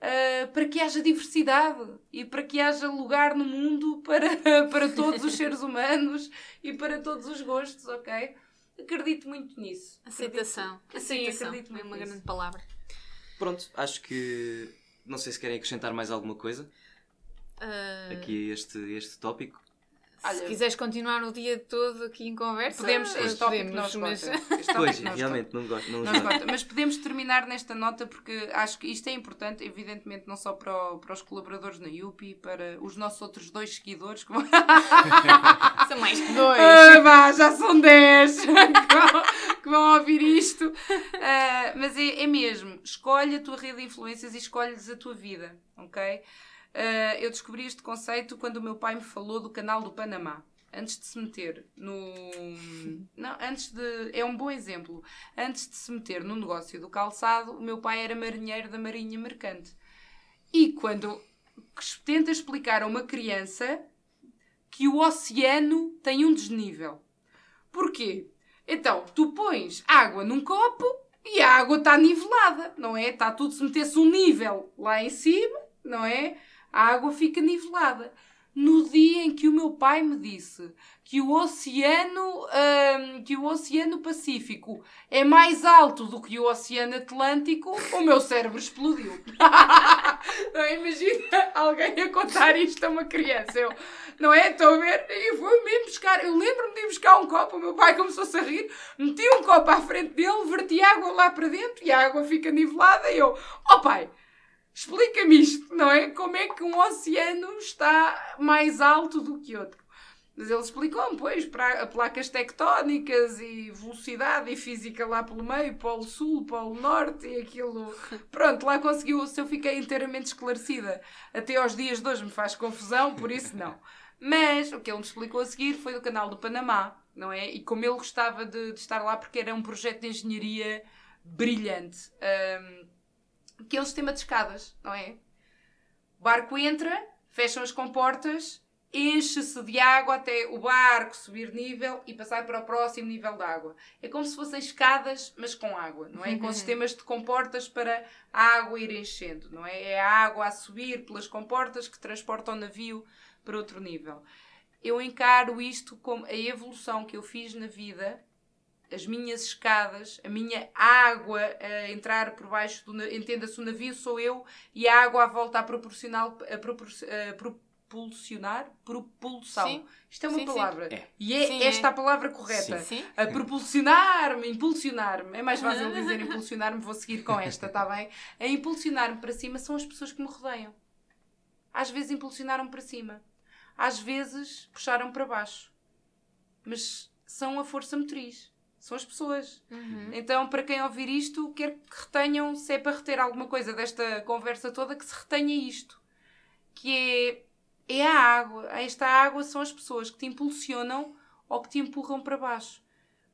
S2: Ah, para que haja diversidade e para que haja lugar no mundo para, para todos os seres humanos e para todos os gostos, ok? Acredito muito nisso.
S3: Aceitação.
S2: Acredito- Sim,
S3: Aceitação.
S2: acredito
S3: é
S2: muito
S3: uma
S2: nisso.
S3: grande palavra.
S1: Pronto, acho que. Não sei se querem acrescentar mais alguma coisa
S3: Ah,
S1: aqui a este, este tópico.
S3: Se
S2: Olha,
S3: quiseres continuar o dia todo aqui em conversa,
S2: Podemos, este tópico
S3: podemos,
S2: não
S3: mas
S2: conta. Este tópico
S1: Pois, realmente, não gosto. Não
S2: Não conta. Mas podemos terminar nesta nota porque acho que isto é importante, evidentemente, não só para, o- para os colaboradores na Yupi, para os nossos outros dois seguidores. Que
S3: são mais que dois.
S2: Ah, vá, já são 10 que, vão, que vão ouvir isto. Ah, mas é, é mesmo, escolhe a tua rede de influências e escolhes a tua vida, ok? Ah, eu descobri este conceito quando o meu pai me falou do canal do Panamá. Antes de se meter no. Não, antes de. É um bom exemplo. Antes de se meter no negócio do calçado, o meu pai era marinheiro da Marinha Mercante. E quando tenta explicar a uma criança que o oceano tem um desnível. Porquê? Então, tu pões água num copo e a água está nivelada, não é? Está tudo, se metesse um nível lá em cima, não é? A água fica nivelada. no dia em que o meu pai me disse que o oceano, hum, que o oceano Pacífico é mais alto do que o oceano Atlântico, o meu cérebro explodiu. não, imagina alguém a contar isto a uma criança. Eu, não é? Estou a ver? E vou mesmo buscar. Eu lembro-me de ir buscar um copo. O meu pai começou-se a rir, meti um copo à frente dele, verti água lá para dentro e a água fica nivelada. E eu, oh pai, explica-me isto, não é? Como é que um oceano está mais alto do que outro? Mas ele explicou-me, pois, para placas tectónicas e velocidade e física lá pelo meio, Polo Sul, Polo Norte e aquilo. Pronto, lá conseguiu, se eu fiquei inteiramente esclarecida. Até aos dias de hoje me faz confusão, por isso não. Mas o que ele me explicou a seguir foi do canal do Panamá, não é? E como ele gostava de, de estar lá porque era um projeto de engenharia brilhante. Um, que é o sistema de escadas, não é? O barco entra, fecham as comportas enche-se de água até o barco subir nível e passar para o próximo nível de água. É como se fossem escadas, mas com água, não é? Com sistemas de comportas para a água ir enchendo, não é? É a água a subir pelas comportas que transporta o navio para outro nível. Eu encaro isto como a evolução que eu fiz na vida, as minhas escadas, a minha água a entrar por baixo do entenda-se o navio sou eu e a água à volta a proporcional a, propor, a, propulsionar, propulsão. Sim. Isto é uma sim, palavra. Sim. É. E é sim, esta é. a palavra correta. A propulsionar-me, impulsionar-me. É mais fácil dizer impulsionar-me, vou seguir com esta, está bem? A impulsionar-me para cima são as pessoas que me rodeiam. Às vezes impulsionaram para cima. Às vezes puxaram para baixo. Mas são a força motriz. São as pessoas. Uhum. Então, para quem ouvir isto, quero que retenham, se é para reter alguma coisa desta conversa toda, que se retenha isto. Que é é a água. Esta água são as pessoas que te impulsionam ou que te empurram para baixo.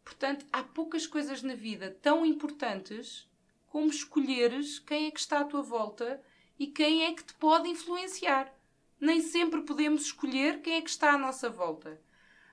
S2: Portanto, há poucas coisas na vida tão importantes como escolheres quem é que está à tua volta e quem é que te pode influenciar. Nem sempre podemos escolher quem é que está à nossa volta,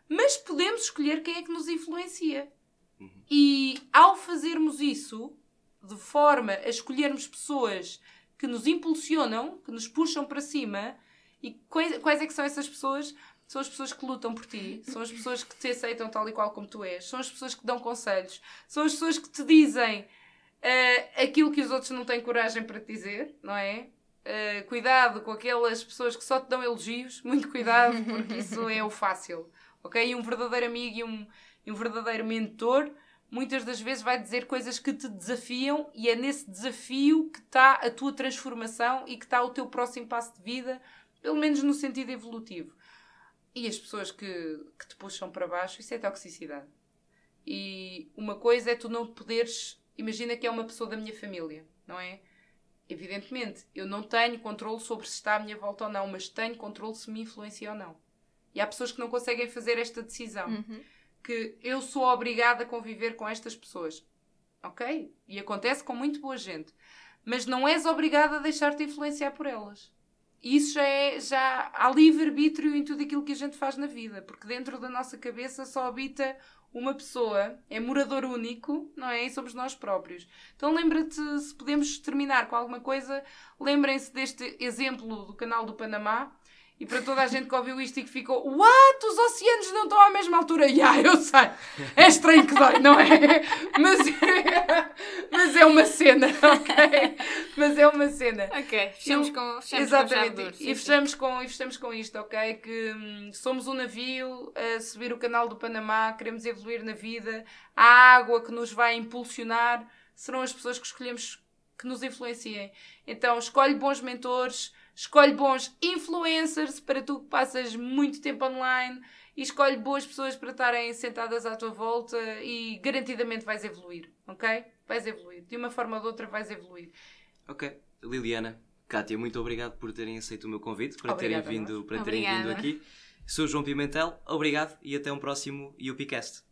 S2: mas podemos escolher quem é que nos influencia. Uhum. E ao fazermos isso, de forma a escolhermos pessoas que nos impulsionam, que nos puxam para cima, e quais, quais é que são essas pessoas? São as pessoas que lutam por ti, são as pessoas que te aceitam tal e qual como tu és, são as pessoas que dão conselhos, são as pessoas que te dizem uh, aquilo que os outros não têm coragem para te dizer, não é? Uh, cuidado com aquelas pessoas que só te dão elogios, muito cuidado, porque isso é o fácil, ok? E um verdadeiro amigo e um, e um verdadeiro mentor muitas das vezes vai dizer coisas que te desafiam e é nesse desafio que está a tua transformação e que está o teu próximo passo de vida pelo menos no sentido evolutivo. E as pessoas que, que te puxam para baixo, isso é toxicidade. E uma coisa é tu não poderes. Imagina que é uma pessoa da minha família, não é? Evidentemente, eu não tenho controle sobre se está à minha volta ou não, mas tenho controle se me influencia ou não. E há pessoas que não conseguem fazer esta decisão. Uhum. Que eu sou obrigada a conviver com estas pessoas. Ok? E acontece com muito boa gente. Mas não és obrigada a deixar-te influenciar por elas isso já é já há livre-arbítrio em tudo aquilo que a gente faz na vida, porque dentro da nossa cabeça só habita uma pessoa, é morador único, não é? E somos nós próprios. Então lembra-te, se podemos terminar com alguma coisa, lembrem-se deste exemplo do canal do Panamá, e para toda a gente que ouviu isto e que ficou, what? Os oceanos não estão à mesma altura. Ya, yeah, eu sei. É estranho que dói, não é? Mas é, mas é uma cena, ok? Mas é uma cena.
S3: Ok, fechamos com, fechamos
S2: Exatamente. Com e, fechamos com, e fechamos com isto, ok? Que hum, somos um navio a subir o canal do Panamá, queremos evoluir na vida. A água que nos vai impulsionar serão as pessoas que escolhemos que nos influenciem. Então, escolhe bons mentores escolhe bons influencers para tu que passas muito tempo online e escolhe boas pessoas para estarem sentadas à tua volta e garantidamente vais evoluir, ok? Vais evoluir. De uma forma ou de outra vais evoluir.
S1: Ok. Liliana, Kátia, muito obrigado por terem aceito o meu convite, para terem vindo, para terem vindo aqui. Sou João Pimentel, obrigado e até um próximo UPcast.